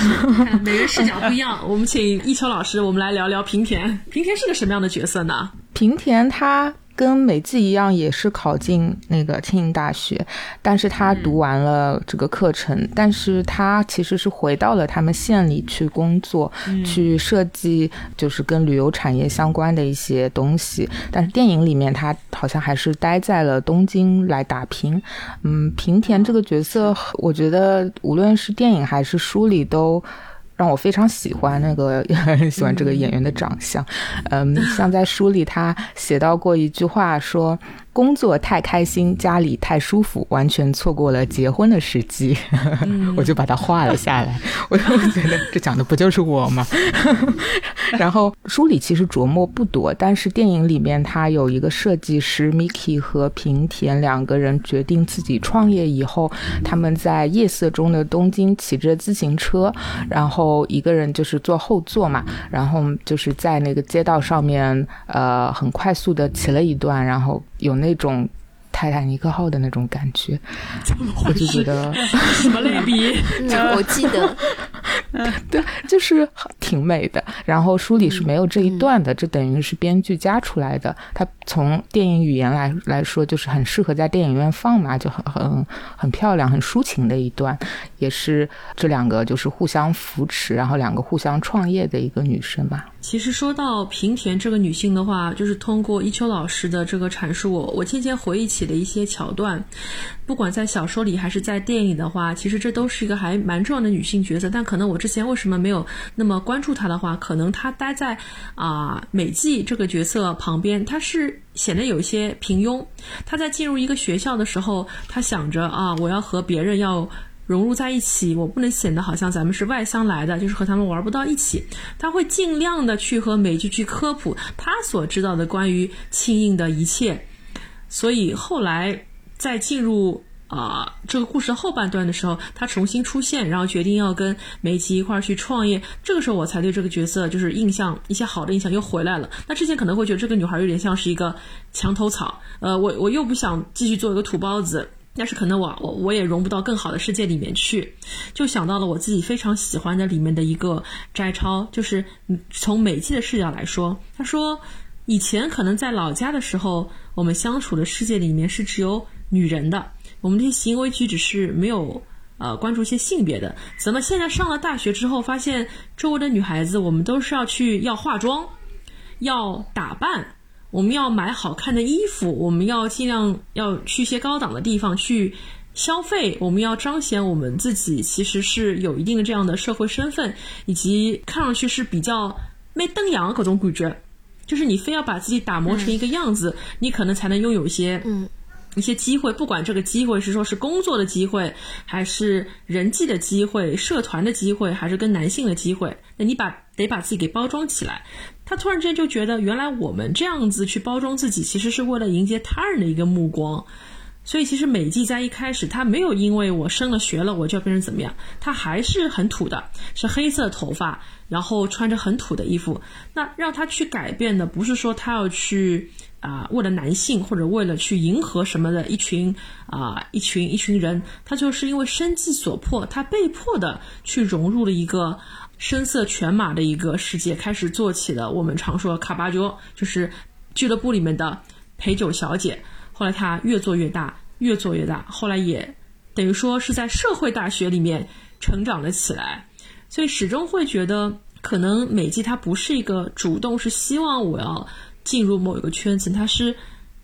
S1: 每人视角不一样，我们请一秋老师，我们来聊聊平田。平田是个什么样的角色呢？
S5: 平田他。跟美纪一样，也是考进那个庆应大学，但是他读完了这个课程，但是他其实是回到了他们县里去工作，去设计就是跟旅游产业相关的一些东西。但是电影里面他好像还是待在了东京来打拼。嗯，平田这个角色，我觉得无论是电影还是书里都。让我非常喜欢那个，喜欢这个演员的长相。嗯，像在书里他写到过一句话说。工作太开心，家里太舒服，完全错过了结婚的时机。我就把它画了下来。我就觉得这讲的不就是我吗？然后书里其实琢磨不多，但是电影里面他有一个设计师 Miki 和平田两个人决定自己创业以后，他们在夜色中的东京骑着自行车，然后一个人就是坐后座嘛，然后就是在那个街道上面，呃，很快速的骑了一段，然后有那。种泰坦尼克号的那种感觉，我就觉得
S1: 什么类比？
S2: 我记得，
S5: 对，就是挺美的。然后书里是没有这一段的，这等于是编剧加出来的。它从电影语言来来说，就是很适合在电影院放嘛，就很很很漂亮、很抒情的一段，也是这两个就是互相扶持，然后两个互相创业的一个女生吧。
S1: 其实说到平田这个女性的话，就是通过一秋老师的这个阐述，我我渐渐回忆起了一些桥段。不管在小说里还是在电影的话，其实这都是一个还蛮重要的女性角色。但可能我之前为什么没有那么关关注他的话，可能他待在啊美纪这个角色旁边，他是显得有一些平庸。他在进入一个学校的时候，他想着啊，我要和别人要。融入在一起，我不能显得好像咱们是外乡来的，就是和他们玩不到一起。他会尽量的去和美剧去科普他所知道的关于庆应的一切。所以后来在进入啊这个故事后半段的时候，他重新出现，然后决定要跟美琪一块儿去创业。这个时候我才对这个角色就是印象一些好的印象又回来了。那之前可能会觉得这个女孩有点像是一个墙头草，呃，我我又不想继续做一个土包子。但是可能我我我也融不到更好的世界里面去，就想到了我自己非常喜欢的里面的一个摘抄，就是从美纪的视角来说，他说以前可能在老家的时候，我们相处的世界里面是只有女人的，我们这些行为举止是没有呃关注一些性别的，怎么现在上了大学之后，发现周围的女孩子，我们都是要去要化妆，要打扮。我们要买好看的衣服，我们要尽量要去一些高档的地方去消费，我们要彰显我们自己其实是有一定的这样的社会身份，以及看上去是比较没登洋各种感觉，就是你非要把自己打磨成一个样子，你可能才能拥有一些嗯一些机会，不管这个机会是说是工作的机会，还是人际的机会、社团的机会，还是跟男性的机会，那你把得把自己给包装起来。他突然之间就觉得，原来我们这样子去包装自己，其实是为了迎接他人的一个目光。所以，其实美纪在一开始，他没有因为我升了学了，我就要变成怎么样，他还是很土的，是黑色头发，然后穿着很土的衣服。那让他去改变的，不是说他要去啊，为了男性或者为了去迎合什么的一群啊一群一群人，他就是因为生计所迫，他被迫的去融入了一个。声色犬马的一个世界开始做起了我们常说卡巴乔，就是俱乐部里面的陪酒小姐。后来她越做越大，越做越大，后来也等于说是在社会大学里面成长了起来。所以始终会觉得，可能美纪她不是一个主动是希望我要进入某一个圈子，他是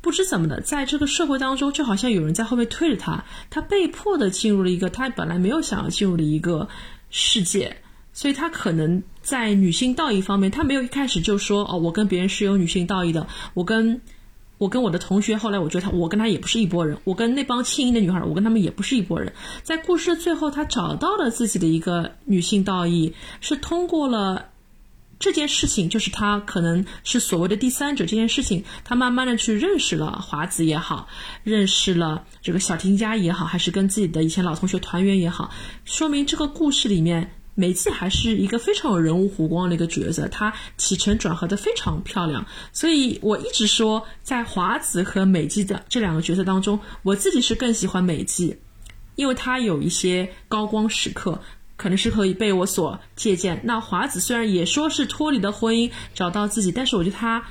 S1: 不知怎么的，在这个社会当中，就好像有人在后面推着他，他被迫的进入了一个他本来没有想要进入的一个世界。所以，他可能在女性道义方面，他没有一开始就说哦，我跟别人是有女性道义的。我跟我跟我的同学，后来我觉得他，我跟他也不是一拨人。我跟那帮轻盈的女孩，我跟他们也不是一拨人。在故事最后，他找到了自己的一个女性道义，是通过了这件事情，就是他可能是所谓的第三者这件事情，他慢慢的去认识了华子也好，认识了这个小婷家也好，还是跟自己的以前老同学团圆也好，说明这个故事里面。美纪还是一个非常有人物弧光的一个角色，她起承转合的非常漂亮。所以我一直说，在华子和美纪的这两个角色当中，我自己是更喜欢美纪，因为她有一些高光时刻，可能是可以被我所借鉴。那华子虽然也说是脱离了婚姻找到自己，但是我觉得他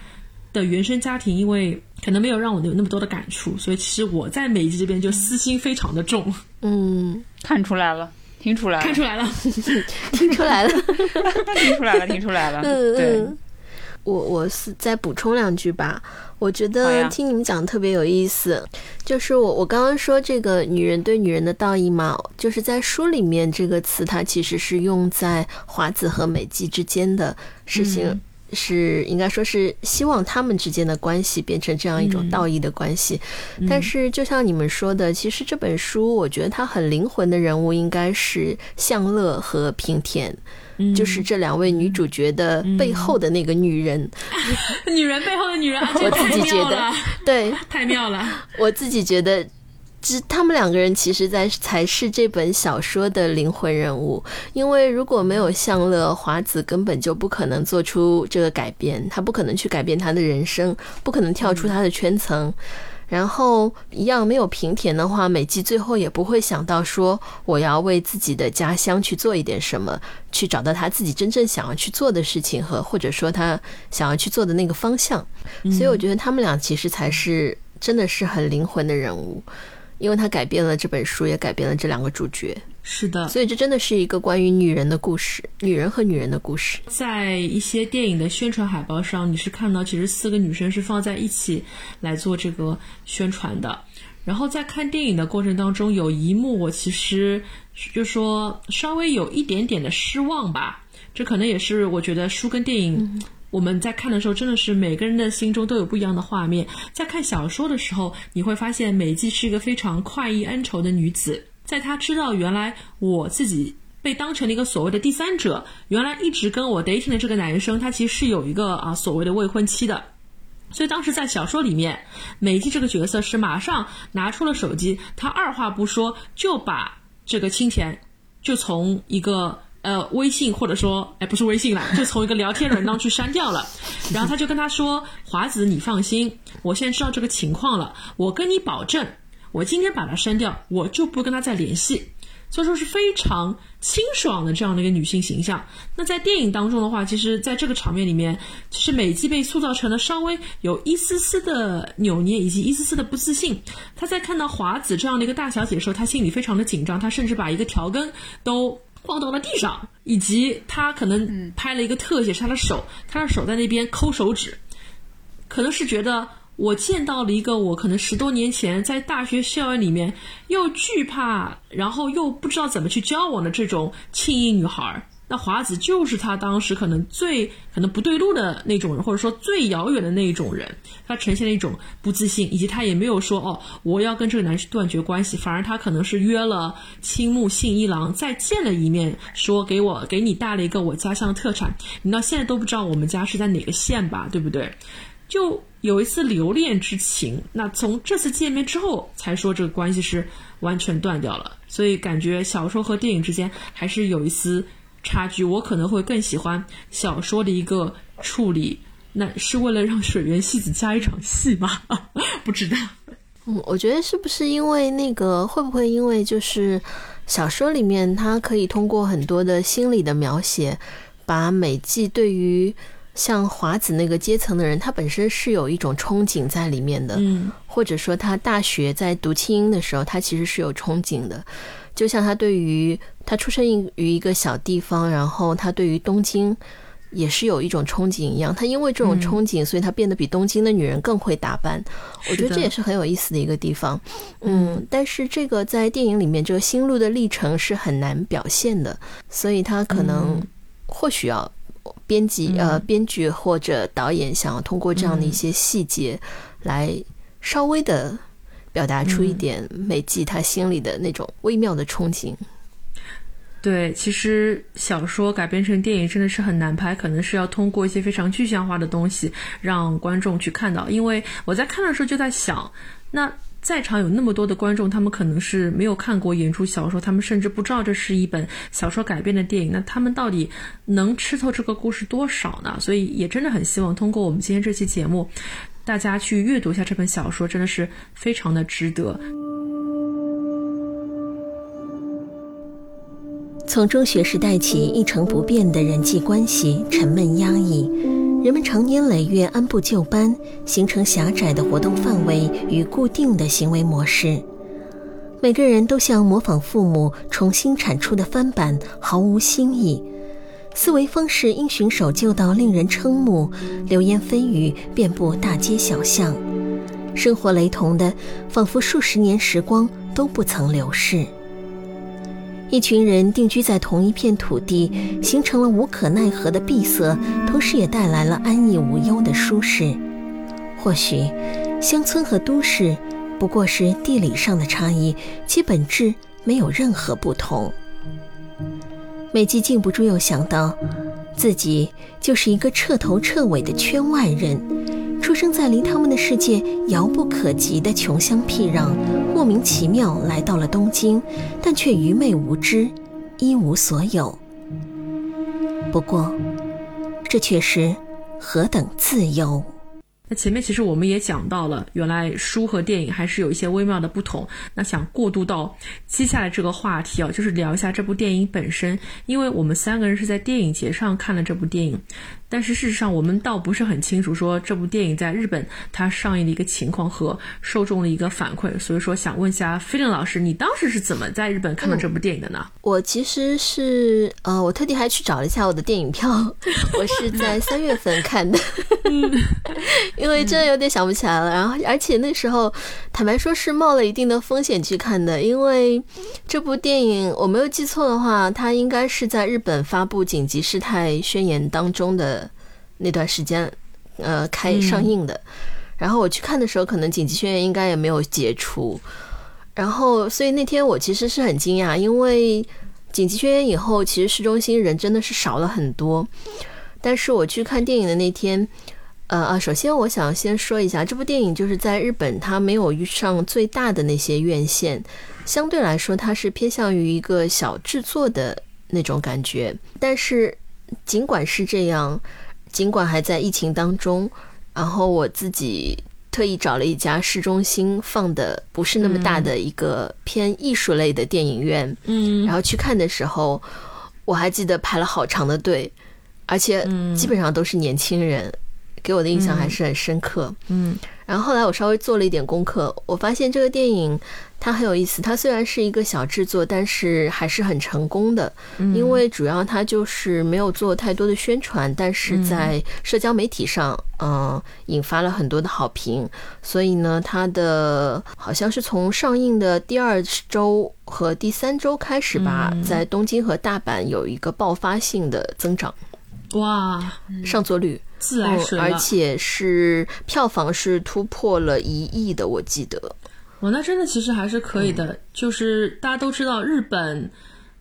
S1: 的原生家庭因为可能没有让我有那么多的感触，所以其实我在美纪这边就私心非常的重。
S2: 嗯，
S4: 看出来了。听出来了，
S1: 看出来了，
S2: 听出来了，
S4: 听出来了，听出来了。嗯嗯，
S2: 我我是再补充两句吧。我觉得听你们讲特别有意思，就是我我刚刚说这个女人对女人的道义嘛，就是在书里面这个词，它其实是用在华子和美纪之间的事情。是应该说是希望他们之间的关系变成这样一种道义的关系，但是就像你们说的，其实这本书我觉得它很灵魂的人物应该是向乐和平田，就是这两位女主角的背后的那个女人，
S1: 女人背后的女人，
S2: 我自己觉得对，
S1: 太妙了，
S2: 我自己觉得。这他们两个人其实，在才是这本小说的灵魂人物。因为如果没有向乐，华子根本就不可能做出这个改变，他不可能去改变他的人生，不可能跳出他的圈层。然后一样没有平田的话，美纪最后也不会想到说我要为自己的家乡去做一点什么，去找到他自己真正想要去做的事情和或者说他想要去做的那个方向。所以我觉得他们俩其实才是真的是很灵魂的人物。因为他改变了这本书，也改变了这两个主角。
S1: 是的，
S2: 所以这真的是一个关于女人的故事，女人和女人的故事。
S1: 在一些电影的宣传海报上，你是看到其实四个女生是放在一起来做这个宣传的。然后在看电影的过程当中，有一幕我其实就说稍微有一点点的失望吧。这可能也是我觉得书跟电影。我们在看的时候，真的是每个人的心中都有不一样的画面。在看小说的时候，你会发现美纪是一个非常快意恩仇的女子。在她知道原来我自己被当成了一个所谓的第三者，原来一直跟我 dating 的这个男生，他其实是有一个啊所谓的未婚妻的。所以当时在小说里面，美纪这个角色是马上拿出了手机，她二话不说就把这个亲田就从一个。呃，微信或者说，哎，不是微信了，就从一个聊天软当去删掉了。然后他就跟他说：“华子，你放心，我现在知道这个情况了，我跟你保证，我今天把他删掉，我就不跟他再联系。”所以说是非常清爽的这样的一个女性形象。那在电影当中的话，其实在这个场面里面，其实美纪被塑造成了稍微有一丝丝的扭捏以及一丝丝的不自信。她在看到华子这样的一个大小姐的时候，她心里非常的紧张，她甚至把一个调羹都。晃到了地上，以及她可能拍了一个特写，是她的手，她的手在那边抠手指，可能是觉得我见到了一个我可能十多年前在大学校园里面又惧怕，然后又不知道怎么去交往的这种轻盈女孩。那华子就是他当时可能最可能不对路的那种人，或者说最遥远的那一种人。他呈现了一种不自信，以及他也没有说哦，我要跟这个男生断绝关系。反而他可能是约了青木信一郎再见了一面，说给我给你带了一个我家乡的特产。你到现在都不知道我们家是在哪个县吧？对不对？就有一次留恋之情。那从这次见面之后，才说这个关系是完全断掉了。所以感觉小说和电影之间还是有一丝。差距，我可能会更喜欢小说的一个处理，那是为了让水原希子加一场戏吗？不知道。
S2: 嗯，我觉得是不是因为那个会不会因为就是小说里面他可以通过很多的心理的描写，把美纪对于像华子那个阶层的人，他本身是有一种憧憬在里面的，嗯，或者说他大学在读清音的时候，他其实是有憧憬的。就像他对于他出生于一个小地方，然后他对于东京也是有一种憧憬一样。他因为这种憧憬，所以他变得比东京的女人更会打扮。我觉得这也是很有意思的一个地方。嗯，但是这个在电影里面，这个心路的历程是很难表现的，所以他可能或许要编辑呃编剧或者导演想要通过这样的一些细节来稍微的。表达出一点美纪她心里的那种微妙的憧憬。
S1: 对，其实小说改编成电影真的是很难拍，可能是要通过一些非常具象化的东西让观众去看到。因为我在看的时候就在想，那在场有那么多的观众，他们可能是没有看过原著小说，他们甚至不知道这是一本小说改编的电影。那他们到底能吃透这个故事多少呢？所以也真的很希望通过我们今天这期节目，大家去阅读一下这本小说，真的是非常的值得。
S2: 从中学时代起，一成不变的人际关系沉闷压抑，人们长年累月按部就班，形成狭窄的活动范围与固定的行为模式。每个人都像模仿父母重新产出的翻版，毫无新意。思维方式因循守旧到令人瞠目，流言蜚语遍布大街小巷，生活雷同的，仿佛数十年时光都不曾流逝。一群人定居在同一片土地，形成了无可奈何的闭塞，同时也带来了安逸无忧的舒适。或许，乡村和都市不过是地理上的差异，其本质没有任何不同。美纪禁不住又想到，自己就是一个彻头彻尾的圈外人。出生在离他们的世界遥不可及的穷乡僻壤，莫名其妙来到了东京，但却愚昧无知，一无所有。不过，这却是何等自由！
S1: 那前面其实我们也讲到了，原来书和电影还是有一些微妙的不同。那想过渡到接下来这个话题啊，就是聊一下这部电影本身，因为我们三个人是在电影节上看了这部电影。但是事实上，我们倒不是很清楚说这部电影在日本它上映的一个情况和受众的一个反馈，所以说想问一下菲林老师，你当时是怎么在日本看到这部电影的呢？
S2: 我其实是呃，我特地还去找了一下我的电影票，我是在三月份看的，因为真的有点想不起来了。然后而且那时候坦白说是冒了一定的风险去看的，因为这部电影我没有记错的话，它应该是在日本发布紧急事态宣言当中的。那段时间，呃，开上映的，然后我去看的时候，可能紧急宣言应该也没有解除，然后所以那天我其实是很惊讶，因为紧急宣言以后，其实市中心人真的是少了很多。但是我去看电影的那天，呃啊，首先我想先说一下，这部电影就是在日本，它没有遇上最大的那些院线，相对来说，它是偏向于一个小制作的那种感觉。但是尽管是这样。尽管还在疫情当中，然后我自己特意找了一家市中心放的不是那么大的一个偏艺术类的电影院，嗯，然后去看的时候，我还记得排了好长的队，而且基本上都是年轻人，给我的印象还是很深刻，嗯。然后后来我稍微做了一点功课，我发现这个电影它很有意思。它虽然是一个小制作，但是还是很成功的，因为主要它就是没有做太多的宣传，但是在社交媒体上，嗯，引发了很多的好评。所以呢，它的好像是从上映的第二周和第三周开始吧，在东京和大阪有一个爆发性的增长。
S1: 哇，
S2: 上座率。
S1: 自来水
S2: 而且是票房是突破了一亿的，我记得。
S1: 哦，那真的其实还是可以的。就是大家都知道，日本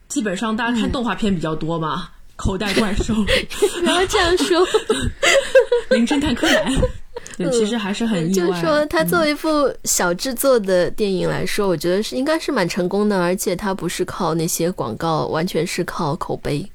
S1: 基本上大家看动画片比较多嘛，口袋怪兽。
S2: 不要这样说。
S1: 名侦探柯南。对，其实还是很意
S2: 外。就是说，它作为一部小制作的电影来说，我觉得是应该是蛮成功的，而且它不是靠那些广告，完全是靠口碑。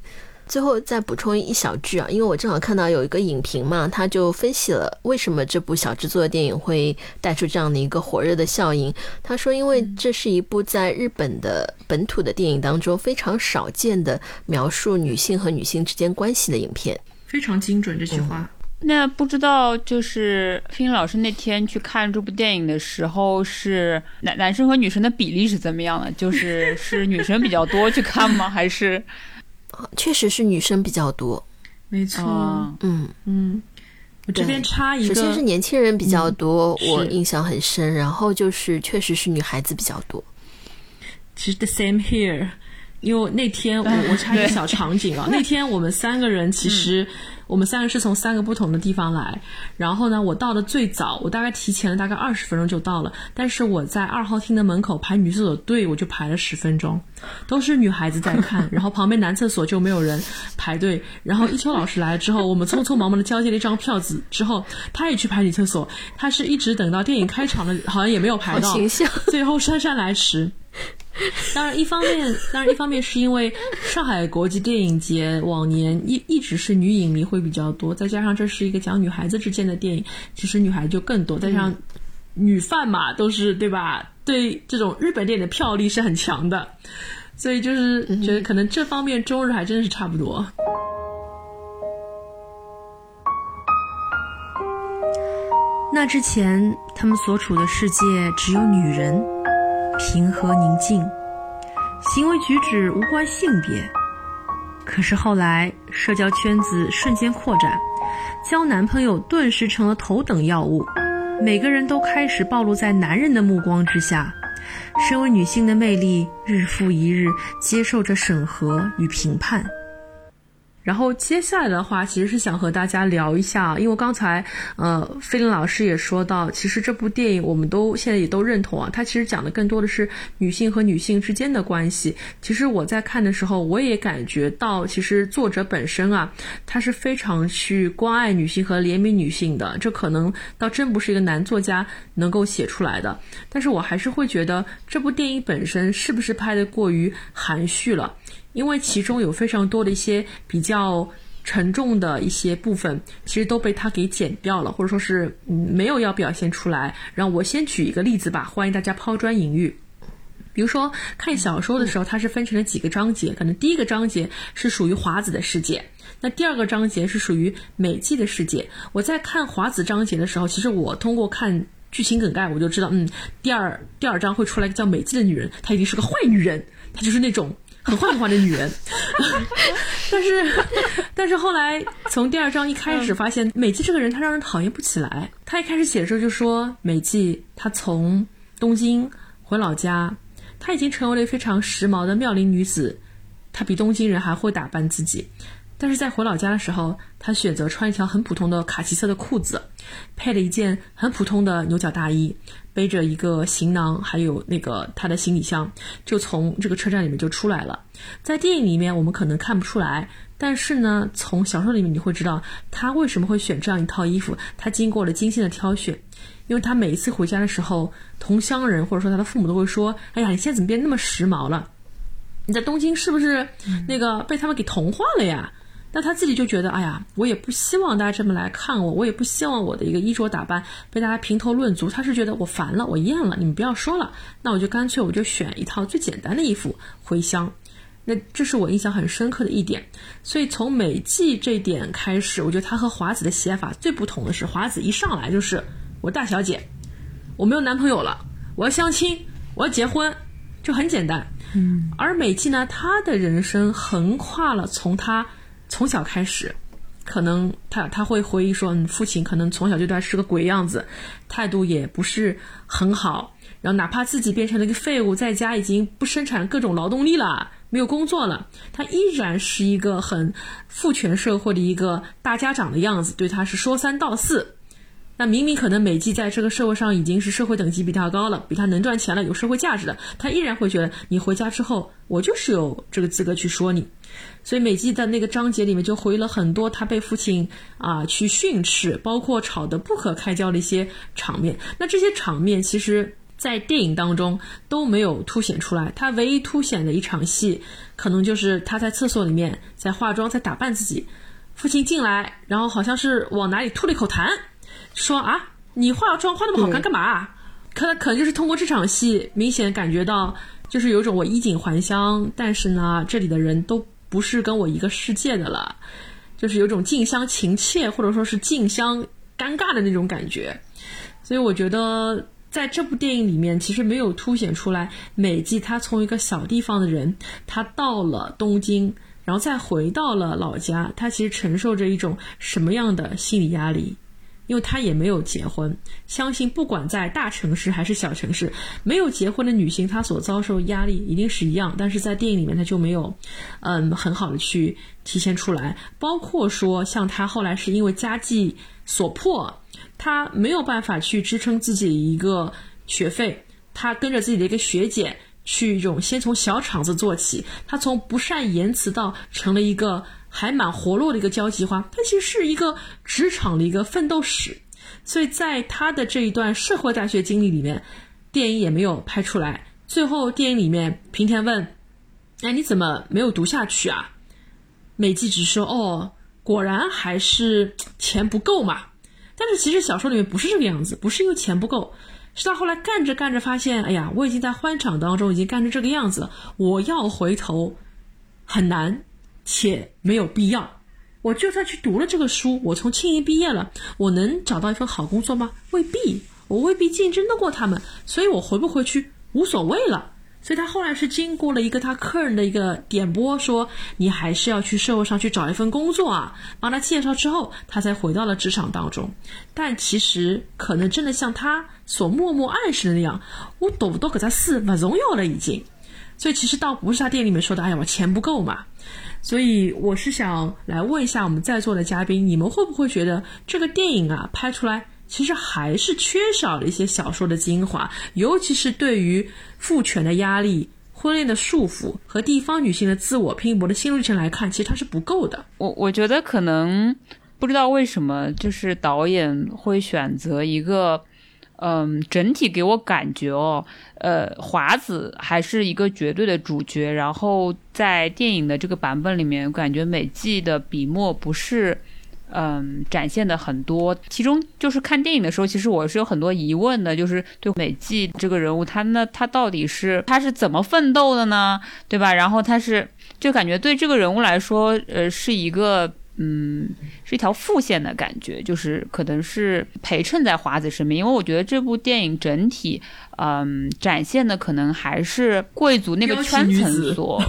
S2: 最后再补充一小句啊，因为我正好看到有一个影评嘛，他就分析了为什么这部小制作的电影会带出这样的一个火热的效应。他说，因为这是一部在日本的本土的电影当中非常少见的描述女性和女性之间关系的影片，
S1: 非常精准这句话。
S4: 那不知道就是飞老师那天去看这部电影的时候，是男男生和女生的比例是怎么样的？就是是女生比较多去看吗？还是？
S2: 确实是女生比较多，
S1: 没错。
S2: 嗯
S1: 嗯，我这边插一
S2: 个，首先是年轻人比较多，我印象很深。然后就是确实是女孩子比较多。
S1: 其实 the same here，因为那天我我插一个小场景啊，那天我们三个人其实。我们三个是从三个不同的地方来，然后呢，我到的最早，我大概提前了大概二十分钟就到了。但是我在二号厅的门口排女厕所队，我就排了十分钟，都是女孩子在看，然后旁边男厕所就没有人排队。然后一秋老师来了之后，我们匆匆忙忙的交接了一张票子之后，他也去排女厕所，他是一直等到电影开场的，好像也没有排到，最后姗姗来迟。当然，一方面，当然一方面是因为上海国际电影节往年一一直是女影迷会比较多，再加上这是一个讲女孩子之间的电影，其实女孩就更多。再加上女犯嘛，都是对吧？对这种日本电影的票力是很强的，所以就是觉得可能这方面中日还真是差不多。那之前他们所处的世界只有女人。平和宁静，行为举止无关性别。可是后来，社交圈子瞬间扩展，交男朋友顿时成了头等要务，每个人都开始暴露在男人的目光之下。身为女性的魅力，日复一日接受着审核与评判。然后接下来的话，其实是想和大家聊一下，因为刚才呃，菲林老师也说到，其实这部电影我们都现在也都认同啊，它其实讲的更多的是女性和女性之间的关系。其实我在看的时候，我也感觉到，其实作者本身啊，他是非常去关爱女性和怜悯女性的，这可能倒真不是一个男作家能够写出来的。但是我还是会觉得，这部电影本身是不是拍的过于含蓄了？因为其中有非常多的一些比较沉重的一些部分，其实都被他给剪掉了，或者说是没有要表现出来。然后我先举一个例子吧，欢迎大家抛砖引玉。比如说看小说的时候，它是分成了几个章节，可能第一个章节是属于华子的世界，那第二个章节是属于美纪的世界。我在看华子章节的时候，其实我通过看剧情梗概，我就知道，嗯，第二第二章会出来一个叫美纪的女人，她一定是个坏女人，她就是那种。很坏很坏的女人，但是，但是后来从第二章一开始发现，美纪这个人她让人讨厌不起来。他一开始写的时候就说，美纪她从东京回老家，她已经成为了非常时髦的妙龄女子，她比东京人还会打扮自己。但是在回老家的时候，她选择穿一条很普通的卡其色的裤子，配了一件很普通的牛角大衣。背着一个行囊，还有那个他的行李箱，就从这个车站里面就出来了。在电影里面我们可能看不出来，但是呢，从小说里面你会知道他为什么会选这样一套衣服。他经过了精心的挑选，因为他每一次回家的时候，同乡人或者说他的父母都会说：“哎呀，你现在怎么变那么时髦了？你在东京是不是那个被他们给同化了呀？”那他自己就觉得，哎呀，我也不希望大家这么来看我，我也不希望我的一个衣着打扮被大家评头论足。他是觉得我烦了，我厌了，你们不要说了，那我就干脆我就选一套最简单的衣服回乡。那这是我印象很深刻的一点。所以从美纪这点开始，我觉得他和华子的写法最不同的是，华子一上来就是我大小姐，我没有男朋友了，我要相亲，我要结婚，就很简单。嗯，而美纪呢，她的人生横跨了从她。从小开始，可能他他会回忆说，父亲可能从小就对他是个鬼样子，态度也不是很好。然后哪怕自己变成了一个废物，在家已经不生产各种劳动力了，没有工作了，他依然是一个很父权社会的一个大家长的样子，对他是说三道四。那明明可能美纪在这个社会上已经是社会等级比他高了，比他能赚钱了，有社会价值的，他依然会觉得你回家之后，我就是有这个资格去说你。所以美纪的那个章节里面就回忆了很多他被父亲啊去训斥，包括吵得不可开交的一些场面。那这些场面其实，在电影当中都没有凸显出来。他唯一凸显的一场戏，可能就是他在厕所里面在化妆，在打扮自己。父亲进来，然后好像是往哪里吐了一口痰，说啊，你化妆化那么好看干嘛？可能可能就是通过这场戏，明显感觉到就是有种我衣锦还乡，但是呢，这里的人都。不是跟我一个世界的了，就是有种近乡情怯，或者说是近乡尴尬的那种感觉。所以我觉得在这部电影里面，其实没有凸显出来美纪她从一个小地方的人，她到了东京，然后再回到了老家，她其实承受着一种什么样的心理压力。因为她也没有结婚。相信不管在大城市还是小城市，没有结婚的女性，她所遭受压力一定是一样。但是在电影里面，她就没有，嗯，很好的去体现出来。包括说，像她后来是因为家计所迫，她没有办法去支撑自己一个学费，她跟着自己的一个学姐去，一种先从小厂子做起，她从不善言辞到成了一个。还蛮活络的一个交际花，它其实是一个职场的一个奋斗史，所以在他的这一段社会大学经历里面，电影也没有拍出来。最后电影里面，平田问：“哎，你怎么没有读下去啊？”美纪只说：“哦，果然还是钱不够嘛。”但是其实小说里面不是这个样子，不是因为钱不够，是他后来干着干着发现，哎呀，我已经在欢场当中已经干成这个样子了，我要回头很难。且没有必要。我就算去读了这个书，我从青营毕业了，我能找到一份好工作吗？未必，我未必竞争得过他们。所以我回不回去无所谓了。所以他后来是经过了一个他客人的一个点拨，说你还是要去社会上去找一份工作啊。帮他介绍之后，他才回到了职场当中。但其实可能真的像他所默默暗示的那样，我读不到搿只书不重要了已经。所以其实倒不是他店里面说的，哎呀，我钱不够嘛。所以我是想来问一下我们在座的嘉宾，你们会不会觉得这个电影啊拍出来其实还是缺少了一些小说的精华，尤其是对于父权的压力、婚恋的束缚和地方女性的自我拼搏的心路历程来看，其实它是不够的。
S4: 我我觉得可能不知道为什么，就是导演会选择一个。嗯，整体给我感觉哦，呃，华子还是一个绝对的主角。然后在电影的这个版本里面，感觉美纪的笔墨不是嗯展现的很多。其中就是看电影的时候，其实我是有很多疑问的，就是对美纪这个人物，他那他到底是他是怎么奋斗的呢？对吧？然后他是就感觉对这个人物来说，呃，是一个。嗯，是一条副线的感觉，就是可能是陪衬在华子身边，因为我觉得这部电影整体，嗯，展现的可能还是贵族那个圈层所。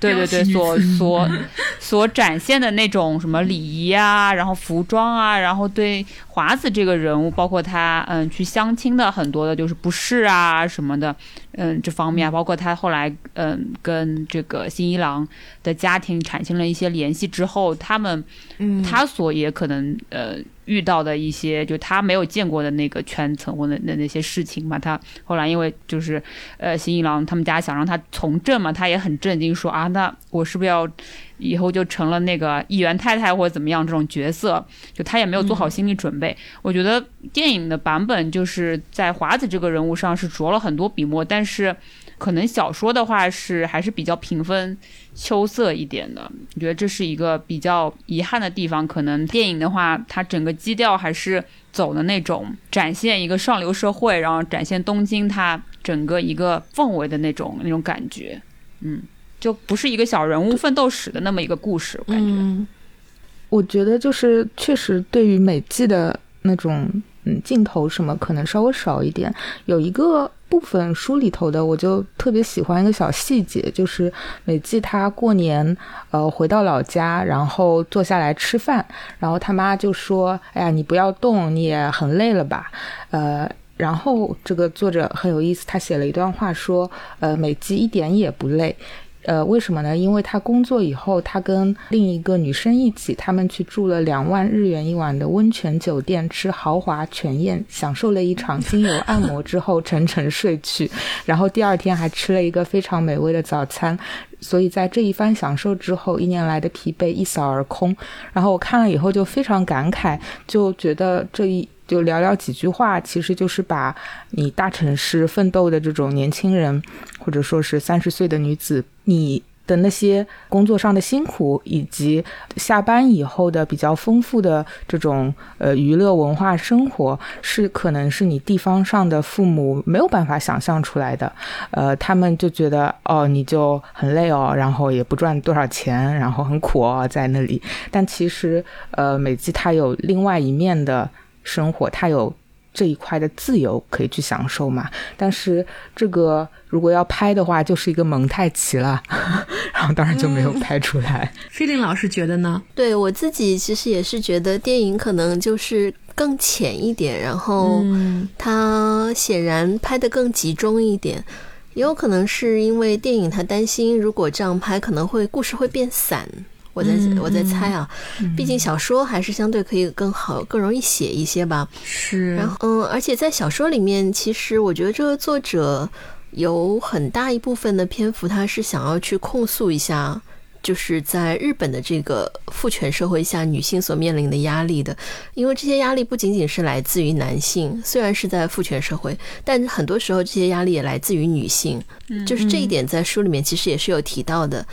S4: 对 对对，所所 所展现的那种什么礼仪啊，然后服装啊，然后对华子这个人物，包括他嗯去相亲的很多的就是不适啊什么的，嗯这方面啊，包括他后来嗯跟这个新一郎的家庭产生了一些联系之后，他们嗯他所也可能呃。遇到的一些就他没有见过的那个圈层或者那那些事情嘛，他后来因为就是呃新一郎他们家想让他从政嘛，他也很震惊说啊，那我是不是要以后就成了那个议员太太或者怎么样这种角色？就他也没有做好心理准备。我觉得电影的版本就是在华子这个人物上是着了很多笔墨，但是。可能小说的话是还是比较平分秋色一点的，我觉得这是一个比较遗憾的地方。可能电影的话，它整个基调还是走的那种展现一个上流社会，然后展现东京它整个一个氛围的那种那种感觉，嗯，就不是一个小人物奋斗史的那么一个故事。我感觉，
S5: 我觉得就是确实对于美纪的那种嗯镜头什么可能稍微少一点，有一个。部分书里头的，我就特别喜欢一个小细节，就是美纪她过年，呃，回到老家，然后坐下来吃饭，然后他妈就说：“哎呀，你不要动，你也很累了吧？”呃，然后这个作者很有意思，他写了一段话说：“呃，美纪一点也不累。”呃，为什么呢？因为他工作以后，他跟另一个女生一起，他们去住了两万日元一晚的温泉酒店，吃豪华全宴，享受了一场精油按摩之后，沉沉睡去。然后第二天还吃了一个非常美味的早餐。所以在这一番享受之后，一年来的疲惫一扫而空。然后我看了以后就非常感慨，就觉得这一。就寥寥几句话，其实就是把你大城市奋斗的这种年轻人，或者说是三十岁的女子，你的那些工作上的辛苦，以及下班以后的比较丰富的这种呃娱乐文化生活，是可能是你地方上的父母没有办法想象出来的。呃，他们就觉得哦，你就很累哦，然后也不赚多少钱，然后很苦哦，在那里。但其实，呃，美纪它有另外一面的。生活，他有这一块的自由可以去享受嘛？但是这个如果要拍的话，就是一个蒙太奇了，然后当然就没有拍出来。
S1: 菲林老师觉得呢？
S2: 对我自己其实也是觉得电影可能就是更浅一点，然后它显然拍的更集中一点。也有可能是因为电影他担心，如果这样拍可能会故事会变散。我在我在猜啊，毕竟小说还是相对可以更好、更容易写一些吧。
S1: 是，
S2: 然后嗯，而且在小说里面，其实我觉得这个作者有很大一部分的篇幅，他是想要去控诉一下。就是在日本的这个父权社会下，女性所面临的压力的，因为这些压力不仅仅是来自于男性，虽然是在父权社会，但很多时候这些压力也来自于女性。就是这一点在书里面其实也是有提到的，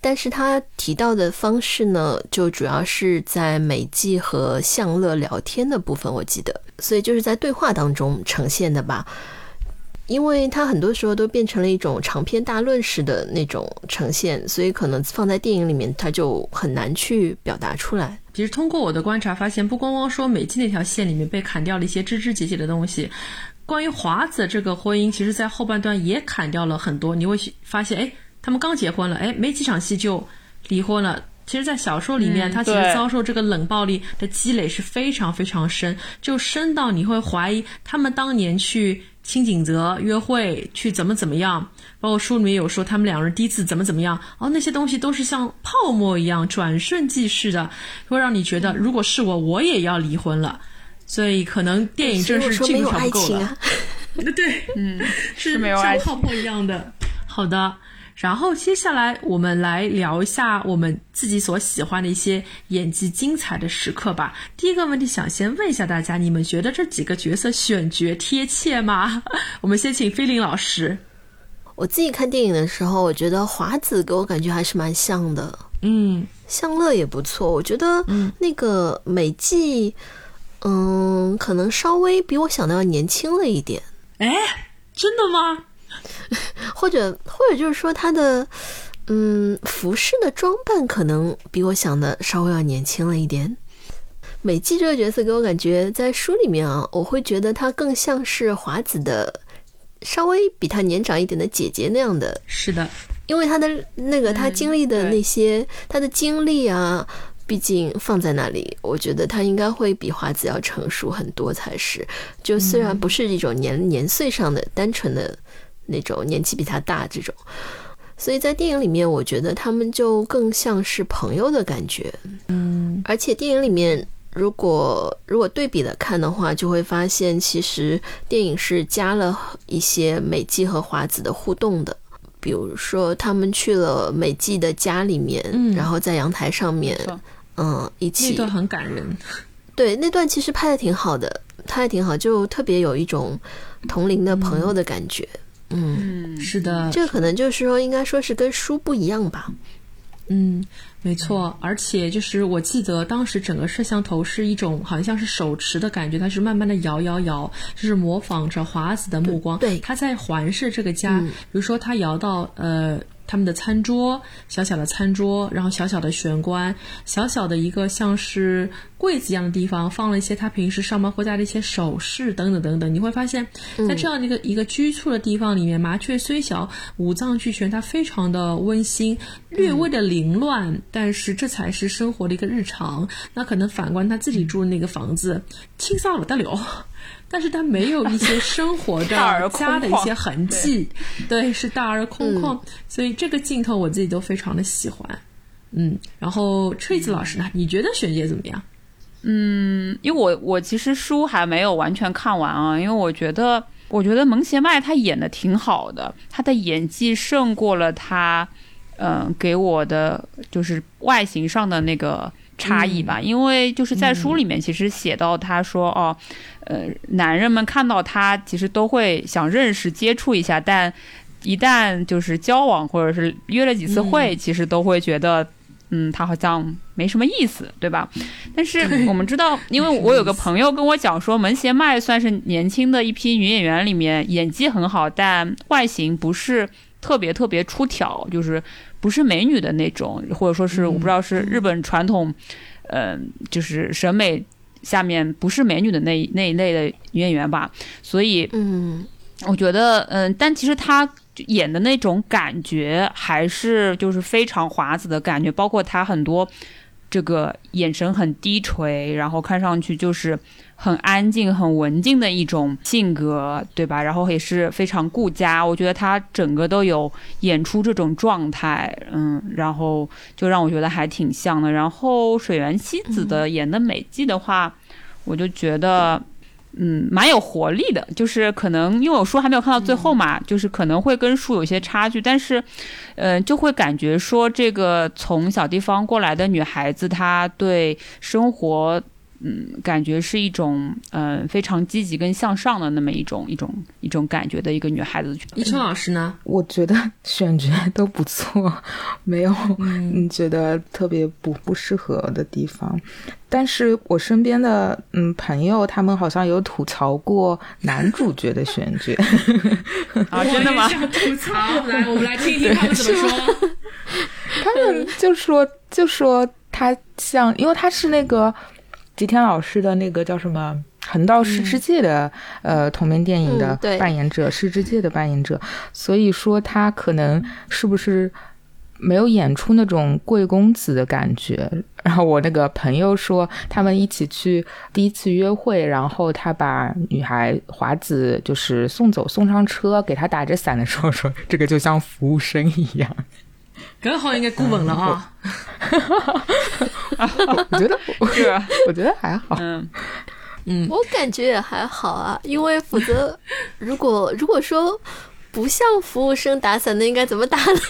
S2: 但是他提到的方式呢，就主要是在美纪和向乐聊天的部分，我记得，所以就是在对话当中呈现的吧。因为它很多时候都变成了一种长篇大论式的那种呈现，所以可能放在电影里面，它就很难去表达出来。
S1: 其实通过我的观察发现，不光光说美纪那条线里面被砍掉了一些枝枝节节的东西，关于华子这个婚姻，其实在后半段也砍掉了很多。你会发现，哎，他们刚结婚了，哎，没几场戏就离婚了。其实，在小说里面，他其实遭受这个冷暴力的积累是非常非常深，就深到你会怀疑他们当年去。清景泽约会去怎么怎么样？包括书里面有说他们两人第一次怎么怎么样？哦，那些东西都是像泡沫一样转瞬即逝的，会让你觉得如果是我，我也要离婚了。所以可能电影真是镜头不够了。对，嗯，是像泡沫一样的。好的。然后接下来我们来聊一下我们自己所喜欢的一些演技精彩的时刻吧。第一个问题想先问一下大家，你们觉得这几个角色选角贴切吗？我们先请菲林老师。
S2: 我自己看电影的时候，我觉得华子给我感觉还是蛮像的。
S1: 嗯，
S2: 向乐也不错。我觉得那个美纪，嗯，可能稍微比我想的要年轻了一点。
S1: 哎，真的吗？
S2: 或者或者就是说他的嗯服饰的装扮可能比我想的稍微要年轻了一点。美纪这个角色给我感觉在书里面啊，我会觉得她更像是华子的稍微比她年长一点的姐姐那样的。
S1: 是的，
S2: 因为她的那个她经历的那些她的经历啊，毕竟放在那里，我觉得她应该会比华子要成熟很多才是。就虽然不是一种年年岁上的单纯的。那种年纪比他大这种，所以在电影里面，我觉得他们就更像是朋友的感觉。
S1: 嗯，
S2: 而且电影里面，如果如果对比的看的话，就会发现其实电影是加了一些美纪和华子的互动的，比如说他们去了美纪的家里面，嗯然后在阳台上面，嗯，一起
S1: 那段很感人。
S2: 对，那段其实拍的挺好的，拍的挺好，就特别有一种同龄的朋友的感觉。
S1: 嗯，是的，
S2: 这个可能就是说，应该说是跟书不一样吧。
S1: 嗯，没错，而且就是我记得当时整个摄像头是一种好像是手持的感觉，它是慢慢的摇摇摇，就是模仿着华子的目光，
S2: 对，
S1: 他在环视这个家，比如说他摇到呃。他们的餐桌，小小的餐桌，然后小小的玄关，小小的一个像是柜子一样的地方，放了一些他平时上班回家的一些首饰，等等等等。你会发现在这样的一个一个居处的地方里面，麻雀虽小，五脏俱全，它非常的温馨，略微的凌乱，但是这才是生活的一个日常。那可能反观他自己住的那个房子，清桑了得了。但是它没有一些生活的 家的一些痕迹，对，是大而空旷，所以这个镜头我自己都非常的喜欢。嗯，然后锤子老师呢，你觉得选角怎么样？
S4: 嗯，因为我我其实书还没有完全看完啊，因为我觉得我觉得蒙贤麦他演的挺好的，他的演技胜过了他，嗯，给我的就是外形上的那个。差异吧，因为就是在书里面其实写到他说哦，呃，男人们看到他其实都会想认识接触一下，但一旦就是交往或者是约了几次会，其实都会觉得嗯，他好像没什么意思，对吧？但是我们知道，因为我有个朋友跟我讲说，门胁麦算是年轻的一批女演员里面演技很好，但外形不是特别特别出挑，就是。不是美女的那种，或者说是我不知道是日本传统，嗯，就是审美下面不是美女的那那一类的女演员吧。所以，
S2: 嗯，
S4: 我觉得，嗯，但其实她演的那种感觉还是就是非常华子的感觉，包括她很多。这个眼神很低垂，然后看上去就是很安静、很文静的一种性格，对吧？然后也是非常顾家，我觉得他整个都有演出这种状态，嗯，然后就让我觉得还挺像的。然后水原希子的演的美纪的话，我就觉得。嗯，蛮有活力的，就是可能因为我书还没有看到最后嘛，就是可能会跟书有些差距，但是，嗯，就会感觉说这个从小地方过来的女孩子，她对生活。嗯，感觉是一种嗯非常积极跟向上的那么一种一种一种感觉的一个女孩子。
S1: 一春老师呢？
S5: 我觉得选角都不错，没有嗯觉得特别不不适合的地方。但是我身边的嗯朋友，他们好像有吐槽过男主角的选角。
S4: 啊，真的吗？
S1: 吐槽，来，我们来听听他们怎么说。
S5: 他们就说就说他像，因为他是那个。吉田老师的那个叫什么《横道世之介》的呃同名电影的扮演者，世之介的扮演者，所以说他可能是不是没有演出那种贵公子的感觉？然后我那个朋友说，他们一起去第一次约会，然后他把女孩华子就是送走，送上车，给他打着伞的时候说，这个就像服务生一样。
S1: 刚好应该顾稳了啊！
S5: 我觉得，我觉得还好。
S4: 嗯
S2: 嗯，我感觉也还好啊，因为否则，如果如果说不像服务生打伞，那应该怎么打呢？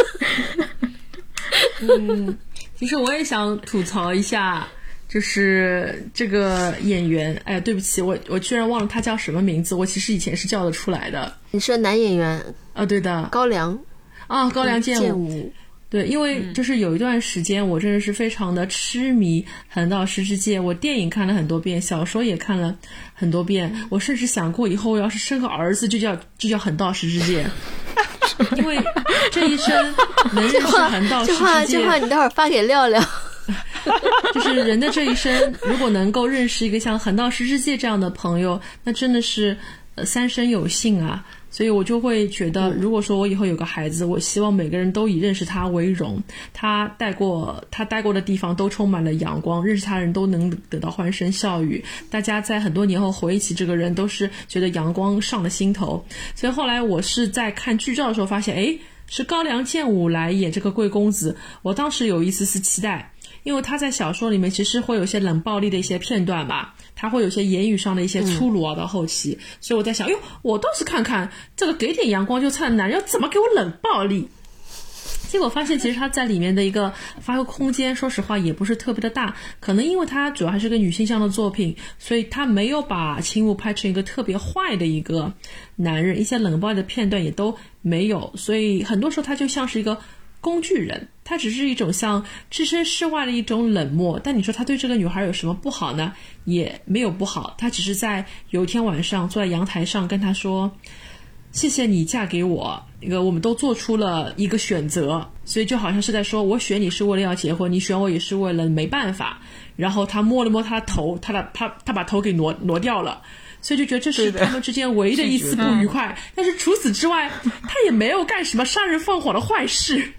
S1: 嗯，其实我也想吐槽一下，就是这个演员。哎，对不起，我我居然忘了他叫什么名字。我其实以前是叫得出来的。
S2: 你说男演员
S1: 啊？对的，
S2: 高粱
S1: 啊，高粱
S2: 健
S1: 武。对，因为就是有一段时间，我真的是非常的痴迷《横道世之介》，我电影看了很多遍，小说也看了很多遍，我甚至想过以后要是生个儿子，就叫就叫横道世之介，因为这一生能认识横道世之介，这
S2: 话这话你待会儿发给廖廖，
S1: 就是人的这一生，如果能够认识一个像横道世之介这样的朋友，那真的是呃三生有幸啊。所以我就会觉得，如果说我以后有个孩子，我希望每个人都以认识他为荣。他带过他待过的地方都充满了阳光，认识他的人都能得到欢声笑语。大家在很多年后回忆起这个人，都是觉得阳光上了心头。所以后来我是在看剧照的时候发现，哎，是高梁健武来演这个贵公子。我当时有一丝丝期待，因为他在小说里面其实会有一些冷暴力的一些片段吧。他会有些言语上的一些粗鲁啊，到后期，所以我在想，哟，我倒是看看这个给点阳光就灿烂男人要怎么给我冷暴力。结果发现，其实他在里面的一个发挥空间，说实话也不是特别的大。可能因为他主要还是个女性向的作品，所以他没有把青雾拍成一个特别坏的一个男人，一些冷暴力的片段也都没有。所以很多时候他就像是一个。工具人，他只是一种像置身事外的一种冷漠。但你说他对这个女孩有什么不好呢？也没有不好。他只是在有一天晚上坐在阳台上跟她说：“谢谢你嫁给我，那个我们都做出了一个选择。”所以就好像是在说：“我选你是为了要结婚，你选我也是为了没办法。”然后他摸了摸他的头，他的他他把头给挪挪掉了，所以就觉得这是他们之间唯一的一次不愉快。但是除此之外，他也没有干什么杀人放火的坏事。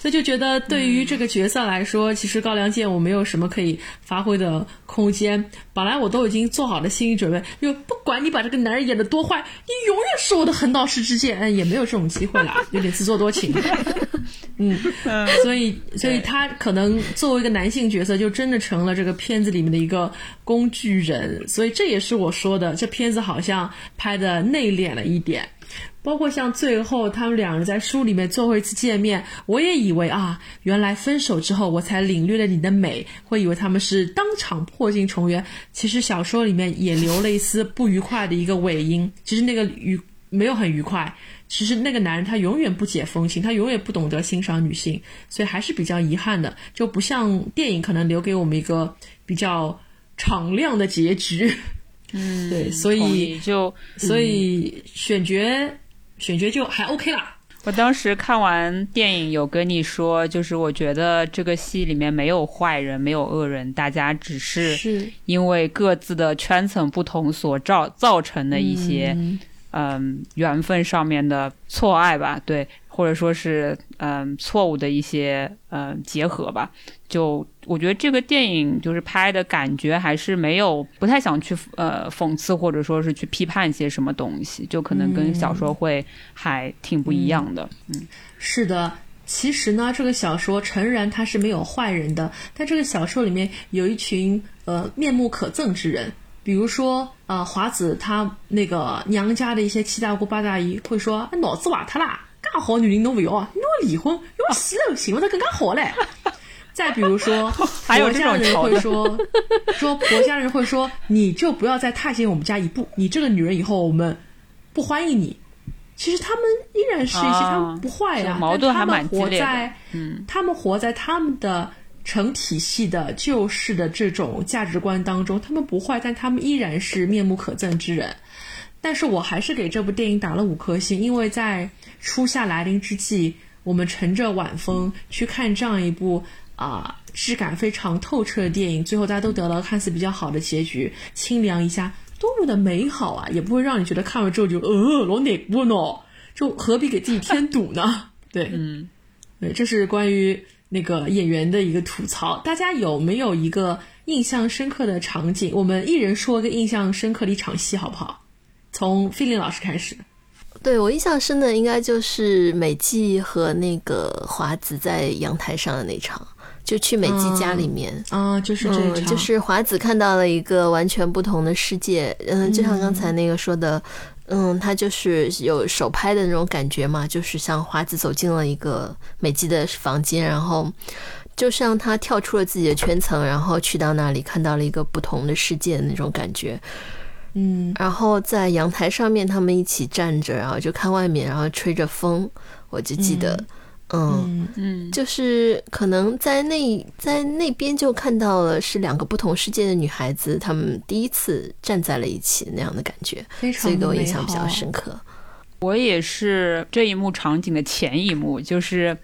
S1: 所以就觉得，对于这个角色来说，其实高粱健我没有什么可以发挥的空间。本来我都已经做好了心理准备，就不管你把这个男人演的多坏，你永远是我的横道世之剑。嗯，也没有这种机会啦，有点自作多情。嗯，所以，所以他可能作为一个男性角色，就真的成了这个片子里面的一个工具人。所以这也是我说的，这片子好像拍的内敛了一点。包括像最后他们两人在书里面最后一次见面，我也以为啊，原来分手之后我才领略了你的美，会以为他们是当场破镜重圆。其实小说里面也留了一丝不愉快的一个尾音，其实那个愉没有很愉快。其实那个男人他永远不解风情，他永远不懂得欣赏女性，所以还是比较遗憾的，就不像电影可能留给我们一个比较敞亮的结局。
S4: 嗯，
S1: 对，所以
S4: 就
S1: 所以选角。选角就还 OK 啦。
S4: 我当时看完电影，有跟你说，就是我觉得这个戏里面没有坏人，没有恶人，大家只是因为各自的圈层不同所造造成的一些嗯缘分上面的错爱吧，对。或者说是嗯错误的一些嗯结合吧。就我觉得这个电影就是拍的感觉还是没有不太想去呃讽刺或者说是去批判一些什么东西，就可能跟小说会还挺不一样的。嗯，
S1: 是的。其实呢，这个小说诚然它是没有坏人的，但这个小说里面有一群呃面目可憎之人，比如说呃华子他那个娘家的一些七大姑八大姨会说，脑子瓦特啦，干好女人侬不要啊，侬离婚，因为死了幸福的更加好嘞。再比如说，婆家人会说，说婆家人会说，你就不要再踏进我们家一步，你这个女人以后我们不欢迎你。其实他们依然是一些，他们不坏呀，
S4: 矛盾还蛮
S1: 激烈的。嗯，他们活在他们的成体系的旧式的这种价值观当中，他们不坏，但他们依然是面目可憎之人。但是我还是给这部电影打了五颗星，因为在初夏来临之际，我们乘着晚风去看这样一部啊质感非常透彻的电影，最后大家都得了看似比较好的结局，清凉一下。多么的美好啊，也不会让你觉得看完之后就呃老哪部呢，就何必给自己添堵呢？对，
S4: 嗯，
S1: 对，这是关于那个演员的一个吐槽。大家有没有一个印象深刻的场景？我们一人说一个印象深刻的一场戏，好不好？从菲林老师开始。
S2: 对我印象深的应该就是美纪和那个华子在阳台上的那场。就去美纪家里面
S1: 啊，就是这
S2: 就是华子看到了一个完全不同的世界。嗯，就像刚才那个说的，嗯，他就是有手拍的那种感觉嘛，就是像华子走进了一个美纪的房间，然后就像他跳出了自己的圈层，然后去到那里看到了一个不同的世界的那种感觉。
S1: 嗯，
S2: 然后在阳台上面，他们一起站着，然后就看外面，然后吹着风，我就记得。嗯。嗯，就是可能在那在那边就看到了是两个不同世界的女孩子，她们第一次站在了一起那样的感觉，所以给我印象比较深刻。
S4: 我也是这一幕场景的前一幕，就是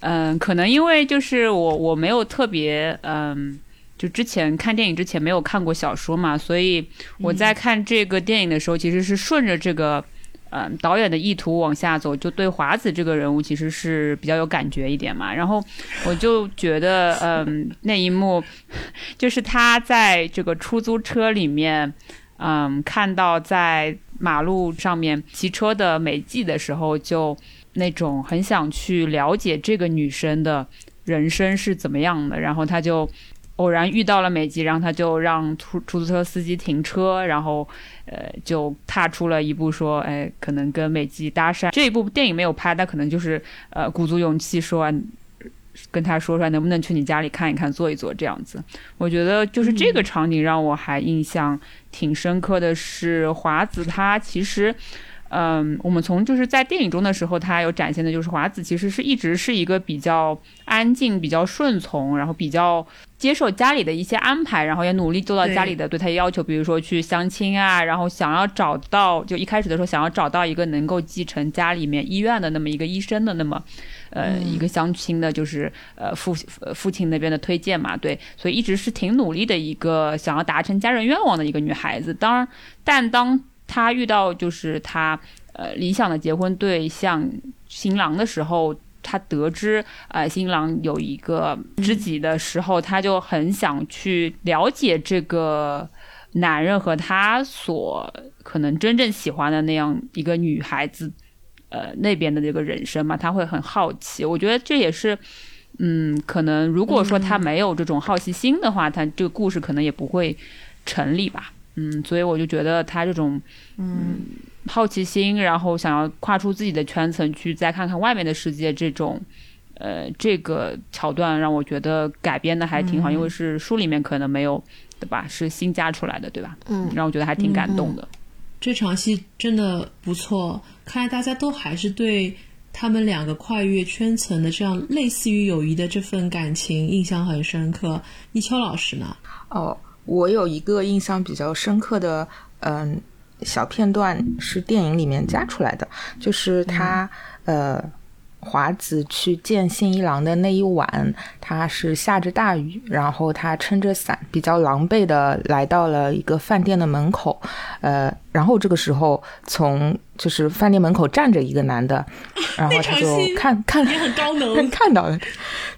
S4: 嗯，可能因为就是我我没有特别嗯，就之前看电影之前没有看过小说嘛，所以我在看这个电影的时候，其实是顺着这个。嗯，导演的意图往下走，就对华子这个人物其实是比较有感觉一点嘛。然后我就觉得，嗯，那一幕 就是他在这个出租车里面，嗯，看到在马路上面骑车的美纪的时候，就那种很想去了解这个女生的人生是怎么样的。然后他就偶然遇到了美纪，然后他就让出出租车司机停车，然后。呃，就踏出了一步，说，哎，可能跟美纪搭讪。这一部电影没有拍，但可能就是呃，鼓足勇气说，跟他说说，能不能去你家里看一看，坐一坐这样子。我觉得就是这个场景让我还印象挺深刻的是，华子他其实。嗯，我们从就是在电影中的时候，他有展现的就是华子其实是一直是一个比较安静、比较顺从，然后比较接受家里的一些安排，然后也努力做到家里的对他要求，比如说去相亲啊，然后想要找到就一开始的时候想要找到一个能够继承家里面医院的那么一个医生的那么呃一个相亲的，就是呃父父亲那边的推荐嘛，对，所以一直是挺努力的一个想要达成家人愿望的一个女孩子。当然，但当他遇到就是他呃理想的结婚对象新郎的时候，他得知呃新郎有一个知己的时候，他就很想去了解这个男人和他所可能真正喜欢的那样一个女孩子呃那边的这个人生嘛，他会很好奇。我觉得这也是嗯，可能如果说他没有这种好奇心的话，他这个故事可能也不会成立吧。嗯，所以我就觉得他这种，嗯，好奇心，然后想要跨出自己的圈层去再看看外面的世界，这种，呃，这个桥段让我觉得改编的还挺好，因为是书里面可能没有，对吧？是新加出来的，对吧？
S2: 嗯，
S4: 让我觉得还挺感动的。
S1: 这场戏真的不错，看来大家都还是对他们两个跨越圈层的这样类似于友谊的这份感情印象很深刻。一秋老师呢？
S5: 哦。我有一个印象比较深刻的，嗯，小片段是电影里面加出来的，就是他，呃，华子去见信一郎的那一晚，他是下着大雨，然后他撑着伞，比较狼狈的来到了一个饭店的门口。呃，然后这个时候，从就是饭店门口站着一个男的，然后他就看看
S1: 也很高能，
S5: 看到了，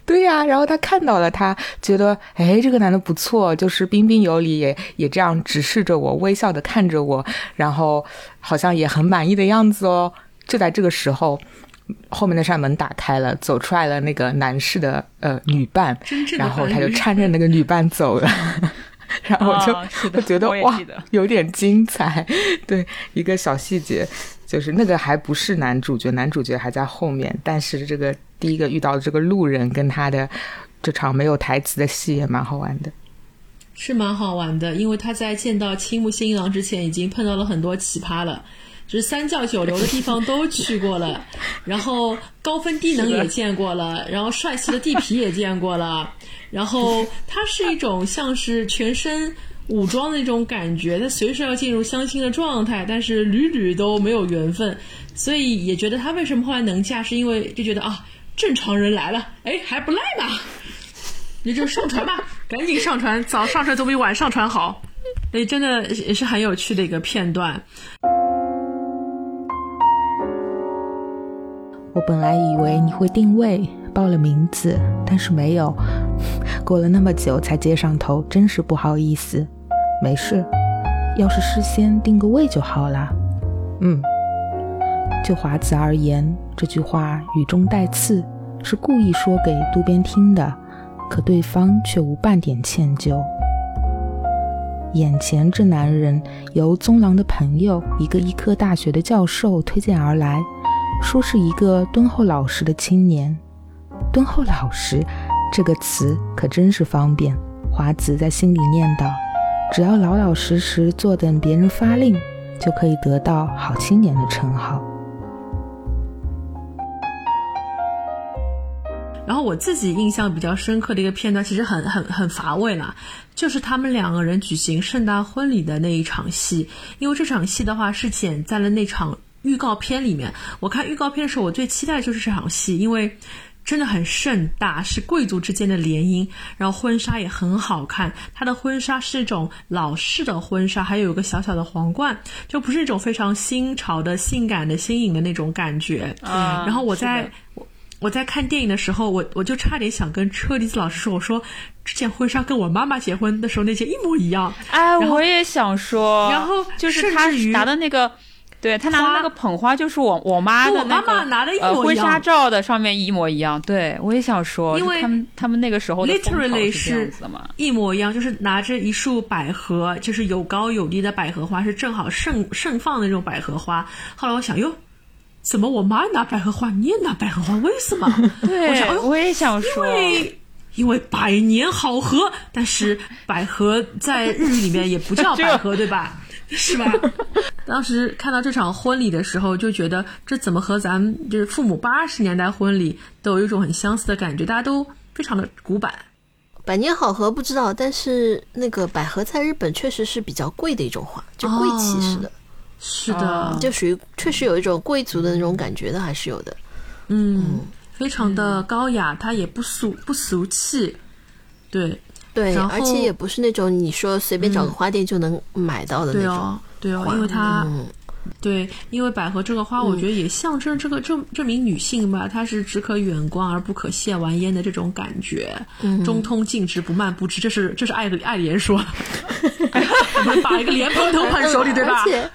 S5: 对呀，然后他看到了他，觉得哎，这个男的不错，就是彬彬有礼，也也这样直视着我，微笑的看着我，然后好像也很满意的样子哦。就在这个时候。后面那扇门打开了，走出来了那个男士的呃女伴，然后他就搀着那个女伴走了，然后就我觉得哇，有点精彩。对，一个小细节，就是那个还不是男主角，男主角还在后面，但是这个第一个遇到的这个路人跟他的这场没有台词的戏也蛮好玩的，
S1: 是蛮好玩的，因为他在见到青木新一郎之前，已经碰到了很多奇葩了。就是三教九流的地方都去过了，然后高分低能也见过了，然后帅气的地痞也见过了，然后他是一种像是全身武装的那种感觉，他随时要进入相亲的状态，但是屡屡都没有缘分，所以也觉得他为什么后来能嫁，是因为就觉得啊，正常人来了，哎还不赖嘛，你就上传吧，赶紧上传，早上传总比晚上传好，哎，真的也是很有趣的一个片段。
S5: 我本来以为你会定位报了名字，但是没有。过了那么久才接上头，真是不好意思。没事，要是事先定个位就好啦。嗯，就华子而言，这句话语中带刺，是故意说给渡边听的，可对方却无半点歉疚。眼前这男人由宗郎的朋友，一个医科大学的教授推荐而来。说是一个敦厚老实的青年，敦厚老实这个词可真是方便。华子在心里念叨：只要老老实实坐等别人发令，就可以得到好青年的称号。
S1: 然后我自己印象比较深刻的一个片段，其实很很很乏味了，就是他们两个人举行盛大婚礼的那一场戏。因为这场戏的话是剪在了那场。预告片里面，我看预告片的时候，我最期待的就是这场戏，因为真的很盛大，是贵族之间的联姻，然后婚纱也很好看。他的婚纱是那种老式的婚纱，还有一个小小的皇冠，就不是那种非常新潮的、性感的、新颖的那种感觉。
S4: 啊，
S1: 然后我在我我在看电影的时候，我我就差点想跟车厘子老师说，我说这件婚纱跟我妈妈结婚的时候那件一模一样。
S4: 哎，我也想说，
S1: 然后
S4: 就是他拿的那个。对他拿的那个捧花，就是我我妈的那个婚纱照的上面一模一样。对我也想说，
S1: 因为
S4: 他们他们那个时候
S1: literally
S4: 是
S1: 一模一样，就是拿着一束百合，就是有高有低的百合花，是正好盛盛放的那种百合花。后来我想，哟，怎么我妈拿百合花，你也拿百合花？为什么？
S4: 对，我想，哦我也想说，
S1: 因为因为百年好合，但是百合在日语里面也不叫 百合，对吧？是吧？当时看到这场婚礼的时候，就觉得这怎么和咱们就是父母八十年代婚礼都有一种很相似的感觉，大家都非常的古板。
S2: 百年好合不知道，但是那个百合在日本确实是比较贵的一种花，就贵气似的。
S1: 是的，
S2: 就属于确实有一种贵族的那种感觉的，还是有的。
S1: 嗯，非常的高雅，它也不俗不俗气。对。
S2: 对，而且也不是那种你说随便找个花店就能买到的那
S1: 种，对哦，因为它。对，因为百合这个花，我觉得也象征这个这这名女性吧，她是只可远观而不可亵玩焉的这种感觉，中通径直不蔓不枝，这是这是爱的爱莲说，把一个莲蓬头捧手里，对吧？
S2: 而且，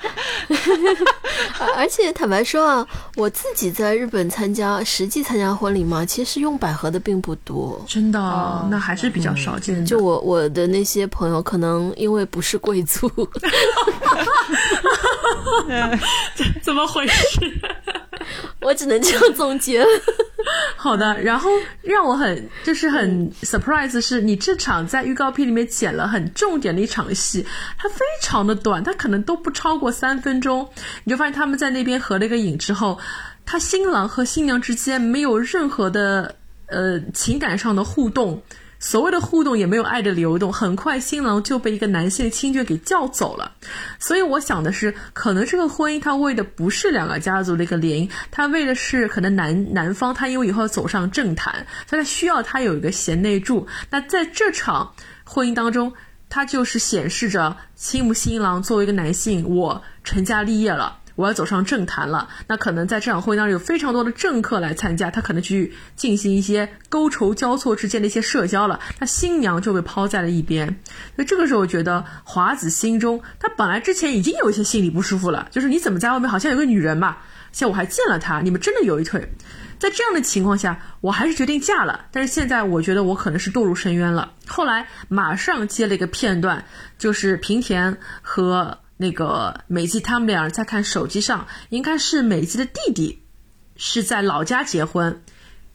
S2: 而且坦白说啊，我自己在日本参加实际参加婚礼嘛，其实用百合的并不多，
S1: 真的，那还是比较少见的。
S2: 就我我的那些朋友，可能因为不是贵族。
S1: 怎么回事？
S2: 我只能这样总结。
S1: 好的，然后让我很就是很 surprise 是你这场在预告片里面剪了很重点的一场戏，它非常的短，它可能都不超过三分钟。你就发现他们在那边合了一个影之后，他新郎和新娘之间没有任何的呃情感上的互动。所谓的互动也没有爱的流动，很快新郎就被一个男性亲眷给叫走了。所以我想的是，可能这个婚姻他为的不是两个家族的一个联姻，他为的是可能男男方他因为以后要走上政坛，所以他需要他有一个贤内助。那在这场婚姻当中，他就是显示着青木新郎作为一个男性，我成家立业了。我要走上政坛了，那可能在这场会当中有非常多的政客来参加，他可能去进行一些勾筹交错之间的一些社交了，那新娘就被抛在了一边。那这个时候，我觉得华子心中，他本来之前已经有一些心理不舒服了，就是你怎么在外面好像有个女人嘛，像我还见了她，你们真的有一腿。在这样的情况下，我还是决定嫁了。但是现在我觉得我可能是堕入深渊了。后来马上接了一个片段，就是平田和。那个美纪他们俩在看手机上，应该是美纪的弟弟是在老家结婚，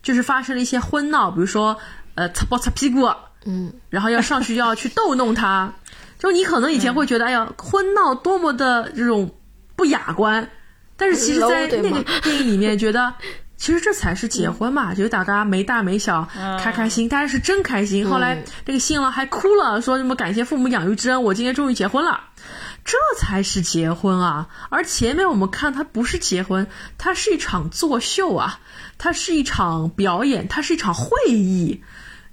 S1: 就是发生了一些婚闹，比如说呃擦包擦屁股，嗯，然后要上去要去逗弄他，就你可能以前会觉得哎呀婚闹多么的这种不雅观，但是其实，在那个电影里面觉得，其实这才是结婚嘛，就大家没大没小，开开心，大家是真开心。后来那个新郎还哭了，说什么感谢父母养育之恩，我今天终于结婚了。这才是结婚啊！而前面我们看，它不是结婚，它是一场作秀啊，它是一场表演，它是一场会议。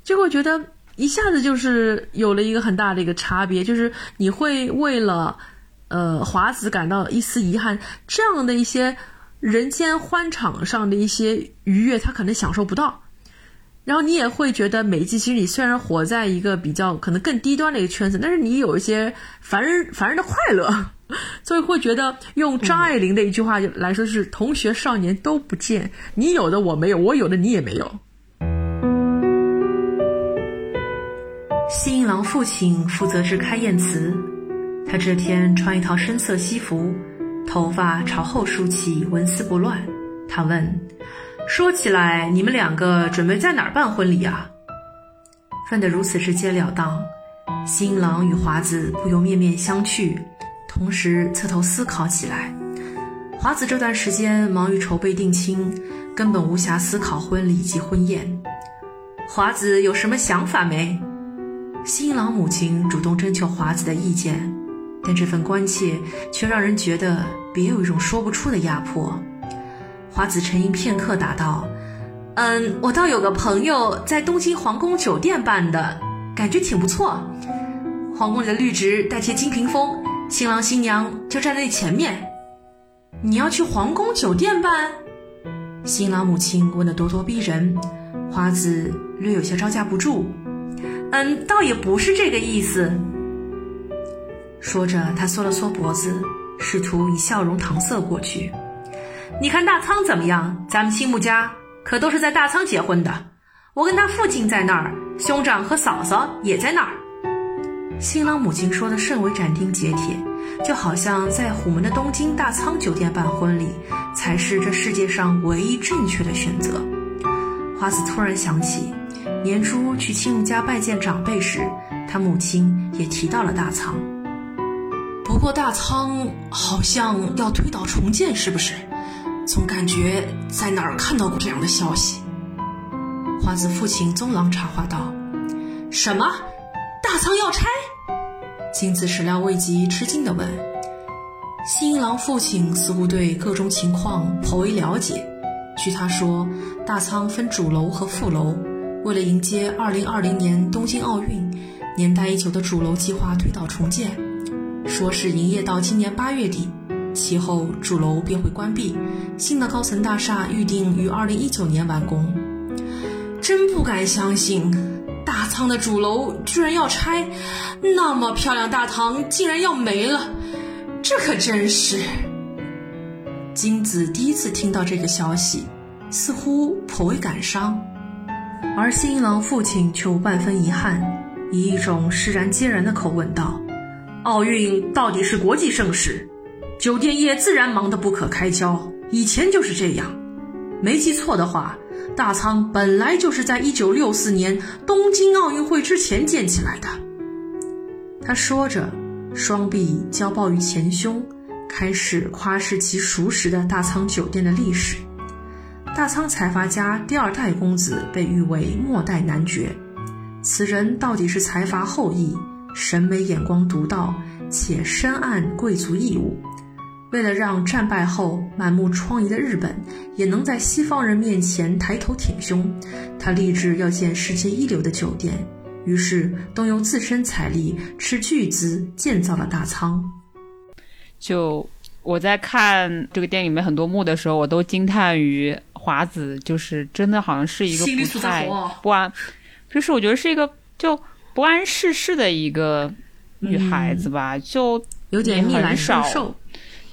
S1: 就会觉得一下子就是有了一个很大的一个差别，就是你会为了呃华子感到一丝遗憾，这样的一些人间欢场上的一些愉悦，他可能享受不到。然后你也会觉得每一季其实你虽然活在一个比较可能更低端的一个圈子，但是你有一些凡人凡人的快乐，所以会觉得用张爱玲的一句话来说是“同学少年都不见，你有的我没有，我有的你也没有。”新郎父亲负责制开宴词，他这天穿一套深色西服，头发朝后梳起，纹丝不乱。他问。说起来，你们两个准备在哪儿办婚礼啊？问得如此直截了当，新郎与华子不由面面相觑，同时侧头思考起来。华子这段时间忙于筹备定亲，根本无暇思考婚礼及婚宴。华子有什么想法没？新郎母亲主动征求华子的意见，但这份关切却让人觉得别有一种说不出的压迫。华子沉吟片刻，答道：“嗯，我倒有个朋友在东京皇宫酒店办的，感觉挺不错。皇宫里的绿植代替金屏风，新郎新娘就站在前面。你要去皇宫酒店办？”新郎母亲问得咄咄逼人，华子略有些招架不住。“嗯，倒也不是这个意思。”说着，他缩了缩脖子，试图以笑容搪塞过去。你看大仓怎么样？咱们青木家可都是在大仓结婚的。我跟他父亲在那儿，兄长和嫂嫂也在那儿。新郎母亲说的甚为斩钉截铁，就好像在虎门的东京大仓酒店办婚礼才是这世界上唯一正确的选择。花子突然想起，年初去青木家拜见长辈时，他母亲也提到了大仓。不过大仓好像要推倒重建，是不是？总感觉在哪儿看到过这样的消息。花子父亲宗郎插话道：“什么？大仓要拆？”金子始料未及，吃惊地问：“新郎父亲似乎对各种情况颇为了解。据他说，大仓分主楼和副楼，为了迎接2020年东京奥运，年代已久的主楼计划推倒重建，说是营业到今年八月底。”其后主楼便会关闭，新的高层大厦预定于二零一九年完工。真不敢相信，大仓的主楼居然要拆，那么漂亮大堂竟然要没了，这可真是。金子第一次听到这个消息，似乎颇为感伤，而新郎父亲却无半分遗憾，以一种释然接然的口吻道：“奥运到底是国际盛事。”酒店业自然忙得不可开交，以前就是这样。没记错的话，大仓本来就是在一九六四年东京奥运会之前建起来的。他说着，双臂交抱于前胸，开始夸示其熟识的大仓酒店的历史。大仓财阀家第二代公子被誉为末代男爵，此人到底是财阀后裔，审美眼光独到，且深谙贵族义务。为了让战败后满目疮痍的日本也能在西方人面前抬头挺胸，他立志要建世界一流的酒店，于是动用自身财力斥巨资建造了大仓。
S4: 就我在看这个电影里面很多幕的时候，我都惊叹于华子，就是真的好像是一个不太不安，就是我觉得是一个就不谙世事的一个女孩子吧，就
S1: 有点逆来顺受。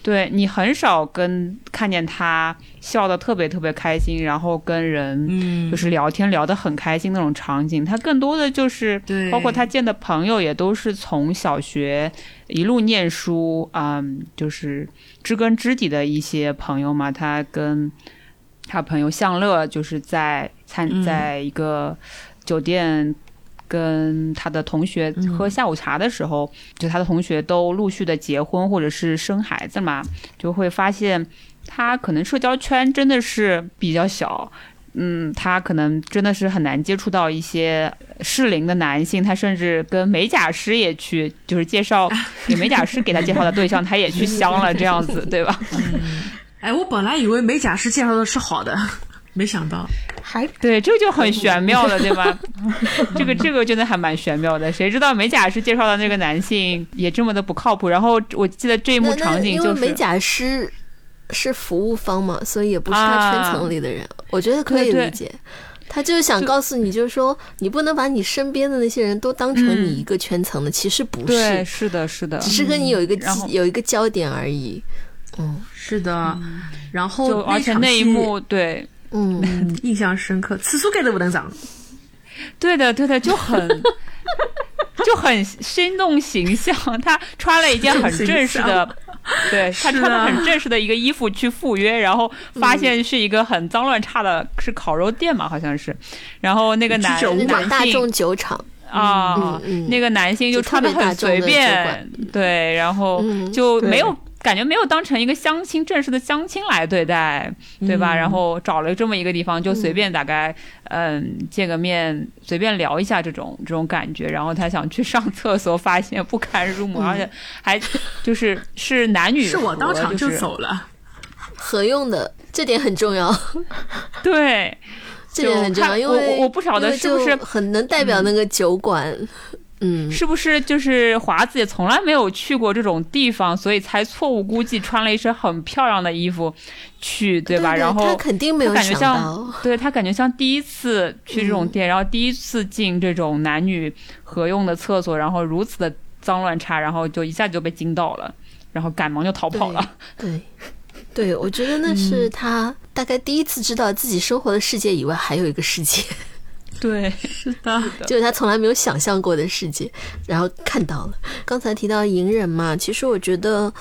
S4: 对你很少跟看见他笑得特别特别开心，然后跟人就是聊天聊得很开心那种场景。他更多的就是，包括他见的朋友也都是从小学一路念书，嗯，就是知根知底的一些朋友嘛。他跟他朋友向乐就是在参在一个酒店。跟他的同学喝下午茶的时候，就他的同学都陆续的结婚或者是生孩子嘛，就会发现他可能社交圈真的是比较小，嗯，他可能真的是很难接触到一些适龄的男性，他甚至跟美甲师也去，就是介绍 给美甲师给他介绍的对象，他也去 相了，这样子，对吧？
S1: 哎，我本来以为美甲师介绍的是好的。没想到，
S5: 还
S4: 对这个就很玄妙了，对吧？这个这个真的还蛮玄妙的。谁知道美甲师介绍的那个男性也这么的不靠谱？然后我记得这一幕场景就是
S2: 美甲师是服务方嘛，所以也不是他圈层里的人。我觉得可以理解，他就是想告诉你，就是说你不能把你身边的那些人都当成你一个圈层的，其实不
S4: 是，是的，是的，
S2: 只是跟你有一个有一个焦点而已。嗯，
S1: 是的。然后
S4: 而且那一幕对。
S1: 嗯，印象深刻，次数盖都不能长。
S4: 对的，对的，就很 就很生动形象。他穿了一件很正式的，对他穿了很正式的一个衣服去赴约，然后发现是一个很脏乱差的，是烤肉店嘛，好像是。然后那个男男性
S2: 大众酒厂
S4: 啊，那个男性就穿的很随便，对，然后就没有。感觉没有当成一个相亲正式的相亲来对待，对吧？然后找了这么一个地方，就随便大概嗯见个面，随便聊一下这种这种感觉。然后他想去上厕所，发现不堪入目，而且还就是是男女，
S1: 是我当场就走了，
S2: 合用的这点很重要。
S4: 对，
S2: 这点很重要，因
S4: 为我不晓得是不是
S2: 很能代表那个酒馆。嗯，
S4: 是不是就是华子也从来没有去过这种地方，所以才错误估计穿了一身很漂亮的衣服去，
S2: 对
S4: 吧？然后
S2: 他肯定没有
S4: 感觉像，对他感觉像第一次去这种店，然后第一次进这种男女合用的厕所，然后如此的脏乱差，然后就一下就被惊到了，然后赶忙就逃跑了。
S2: 对，对，我觉得那是他大概第一次知道自己生活的世界以外还有一个世界。
S4: 对，是的，
S2: 就是他从来没有想象过的世界，然后看到了。刚才提到隐忍嘛，其实我觉得，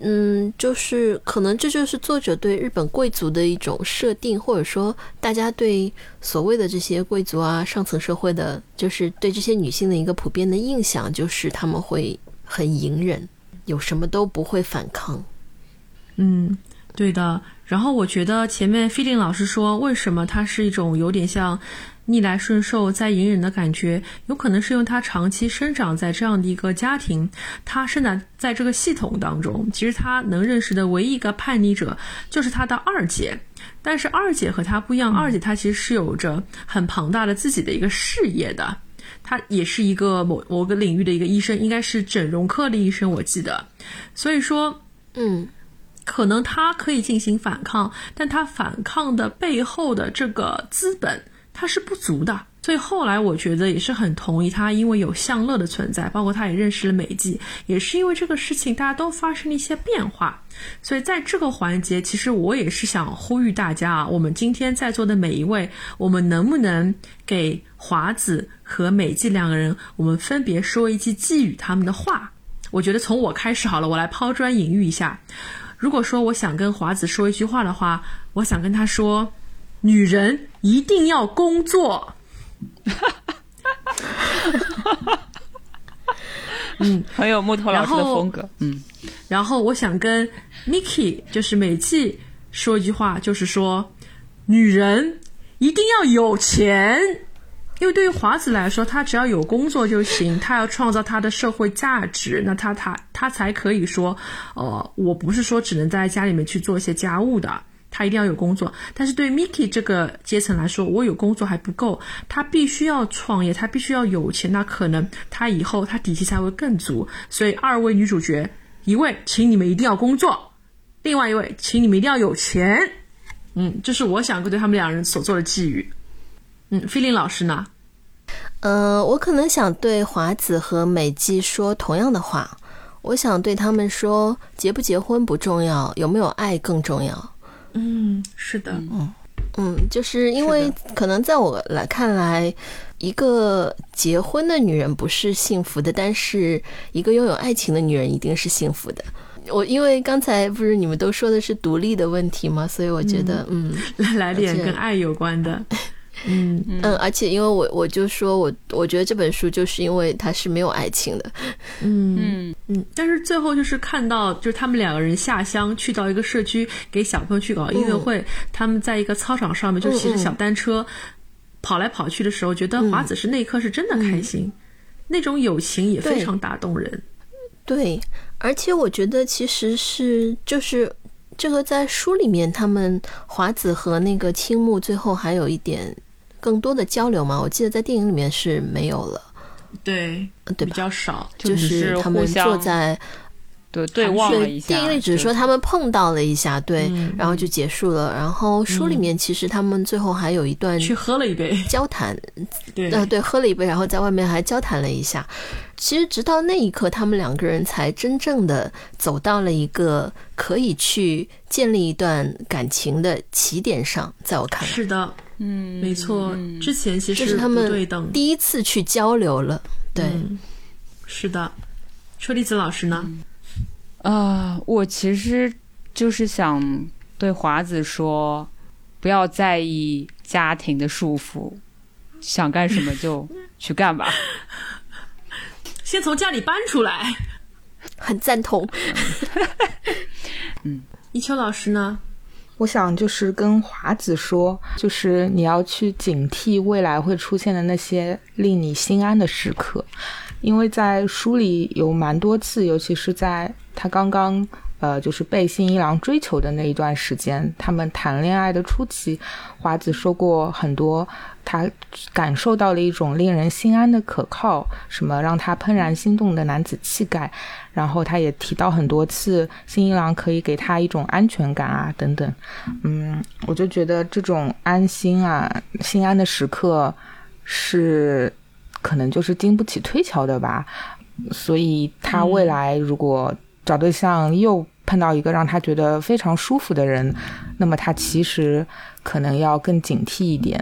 S2: 嗯，就是可能这就是作者对日本贵族的一种设定，或者说大家对所谓的这些贵族啊、上层社会的，就是对这些女性的一个普遍的印象，就是他们会很隐忍，有什么都不会反抗。
S1: 嗯，对的。然后我觉得前面菲林老师说，为什么它是一种有点像。逆来顺受，再隐忍的感觉，有可能是因为他长期生长在这样的一个家庭，他生长在这个系统当中。其实他能认识的唯一一个叛逆者就是他的二姐，但是二姐和他不一样，二姐她其实是有着很庞大的自己的一个事业的，她也是一个某某个领域的一个医生，应该是整容科的医生，我记得。所以说，
S2: 嗯，
S1: 可能他可以进行反抗，但他反抗的背后的这个资本。他是不足的，所以后来我觉得也是很同意他，因为有向乐的存在，包括他也认识了美纪，也是因为这个事情，大家都发生了一些变化。所以在这个环节，其实我也是想呼吁大家啊，我们今天在座的每一位，我们能不能给华子和美纪两个人，我们分别说一句寄语他们的话？我觉得从我开始好了，我来抛砖引玉一下。如果说我想跟华子说一句话的话，我想跟他说。女人一定要工作。嗯，
S4: 很有木头老师的风格。嗯，
S1: 然后我想跟 Niki 就是美纪说一句话，就是说，女人一定要有钱。因为对于华子来说，她只要有工作就行，她要创造她的社会价值，那他他他才可以说，呃，我不是说只能在家里面去做一些家务的，他一定要有工作。但是对 Miki 这个阶层来说，我有工作还不够，他必须要创业，他必须要有钱，那可能他以后他底气才会更足。所以二位女主角，一位请你们一定要工作，另外一位请你们一定要有钱。嗯，这是我想对他们两人所做的寄语。嗯，菲林老师呢？
S2: 呃，我可能想对华子和美纪说同样的话。我想对他们说，结不结婚不重要，有没有爱更重要。
S1: 嗯，是的，
S2: 嗯嗯，就是因为可能在我来看来，一个结婚的女人不是幸福的，但是一个拥有爱情的女人一定是幸福的。我因为刚才不是你们都说的是独立的问题吗？所以我觉得，嗯，
S1: 来来点跟爱有关的。嗯。
S2: 嗯，而且因为我我就说我我觉得这本书就是因为它是没有爱情的，
S1: 嗯嗯。嗯，但是最后就是看到就是他们两个人下乡去到一个社区给小朋友去搞音乐会，他们在一个操场上面就骑着小单车跑来跑去的时候，觉得华子是那一刻是真的开心，那种友情也非常打动人。
S2: 对，而且我觉得其实是就是这个在书里面，他们华子和那个青木最后还有一点。更多的交流嘛，我记得在电影里面是没有了，
S1: 对
S2: 对
S1: 比较少，
S2: 就是他们坐在
S4: 对对望了一下。
S2: 电影里只是说他们碰到了一下，对，然后就结束了。然后书里面其实他们最后还有一段
S1: 去喝了一杯
S2: 交谈，
S1: 对
S2: 对，喝了一杯，然后在外面还交谈了一下。其实直到那一刻，他们两个人才真正的走到了一个可以去建立一段感情的起点上。在我看来，
S1: 是的。嗯，没错，之前其实
S2: 是他们第一次去交流了。对，
S1: 是的。车厘子老师呢？
S4: 啊，我其实就是想对华子说，不要在意家庭的束缚，想干什么就去干吧。
S1: 先从家里搬出来，
S2: 很赞同。
S4: 嗯，
S1: 一秋老师呢？
S5: 我想就是跟华子说，就是你要去警惕未来会出现的那些令你心安的时刻，因为在书里有蛮多次，尤其是在他刚刚呃就是被新一郎追求的那一段时间，他们谈恋爱的初期，华子说过很多。他感受到了一种令人心安的可靠，什么让他怦然心动的男子气概，然后他也提到很多次新一郎可以给他一种安全感啊等等，嗯，我就觉得这种安心啊、心安的时刻是可能就是经不起推敲的吧，所以他未来如果找对象又碰到一个让他觉得非常舒服的人，那么他其实。可能要更警惕一点，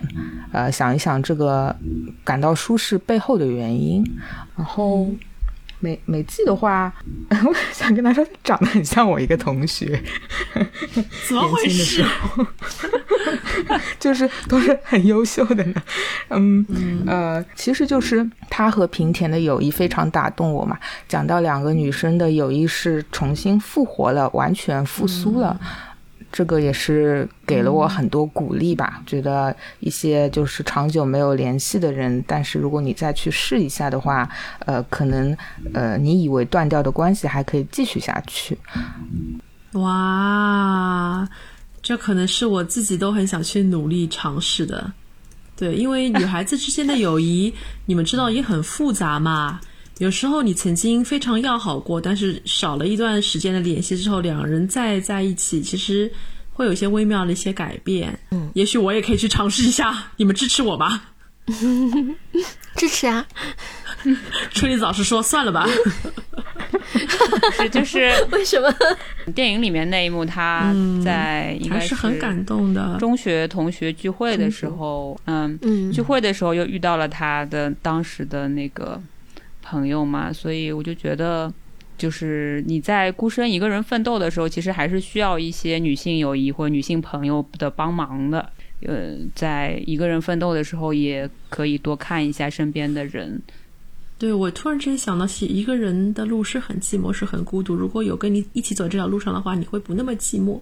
S5: 呃，想一想这个感到舒适背后的原因。然后美美纪的话，我想跟他说，长得很像我一个同学，
S1: 怎么回事？
S5: 就是都是很优秀的呢。嗯呃，其实就是他和平田的友谊非常打动我嘛。讲到两个女生的友谊是重新复活了，完全复苏了。这个也是给了我很多鼓励吧，觉得一些就是长久没有联系的人，但是如果你再去试一下的话，呃，可能呃，你以为断掉的关系还可以继续下去。
S1: 哇，这可能是我自己都很想去努力尝试的。对，因为女孩子之间的友谊，你们知道也很复杂嘛。有时候你曾经非常要好过，但是少了一段时间的联系之后，两人再在一起，其实会有一些微妙的一些改变。嗯，也许我也可以去尝试一下，你们支持我吗？
S2: 支持啊！
S1: 春丽老师说：“算了吧。”
S4: 是就是
S2: 为什么？
S4: 电影里面那一幕，他在应该
S1: 是很感动的。
S4: 中学同学聚会的时候，嗯，聚会的时候又遇到了他的当时的那个。朋友嘛，所以我就觉得，就是你在孤身一个人奋斗的时候，其实还是需要一些女性友谊或女性朋友的帮忙的。呃，在一个人奋斗的时候，也可以多看一下身边的人。
S1: 对我突然之间想到，起一个人的路是很寂寞，是很孤独。如果有跟你一起走这条路上的话，你会不那么寂寞。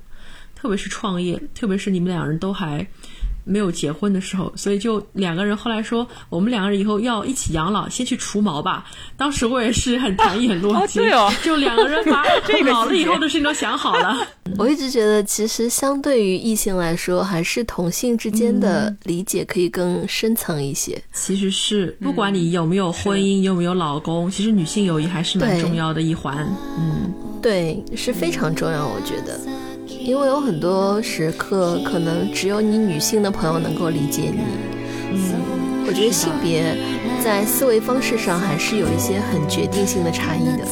S1: 特别是创业，特别是你们两人都还没有结婚的时候，所以就两个人后来说，我们两个人以后要一起养老，先去除毛吧。当时我也是很谈意很逻辑，就两个人把 老了以后的事情都想好了。
S2: 我一直觉得，其实相对于异性来说，还是同性之间的理解可以更深层一些。
S1: 其实是不管你有没有婚姻，有没有老公，其实女性友谊还是蛮重要的一环。嗯，
S2: 对，是非常重要，我觉得。因为有很多时刻，可能只有你女性的朋友能够理解你。嗯，我觉得性别在思维方式上还是有一些很决定性的差异的。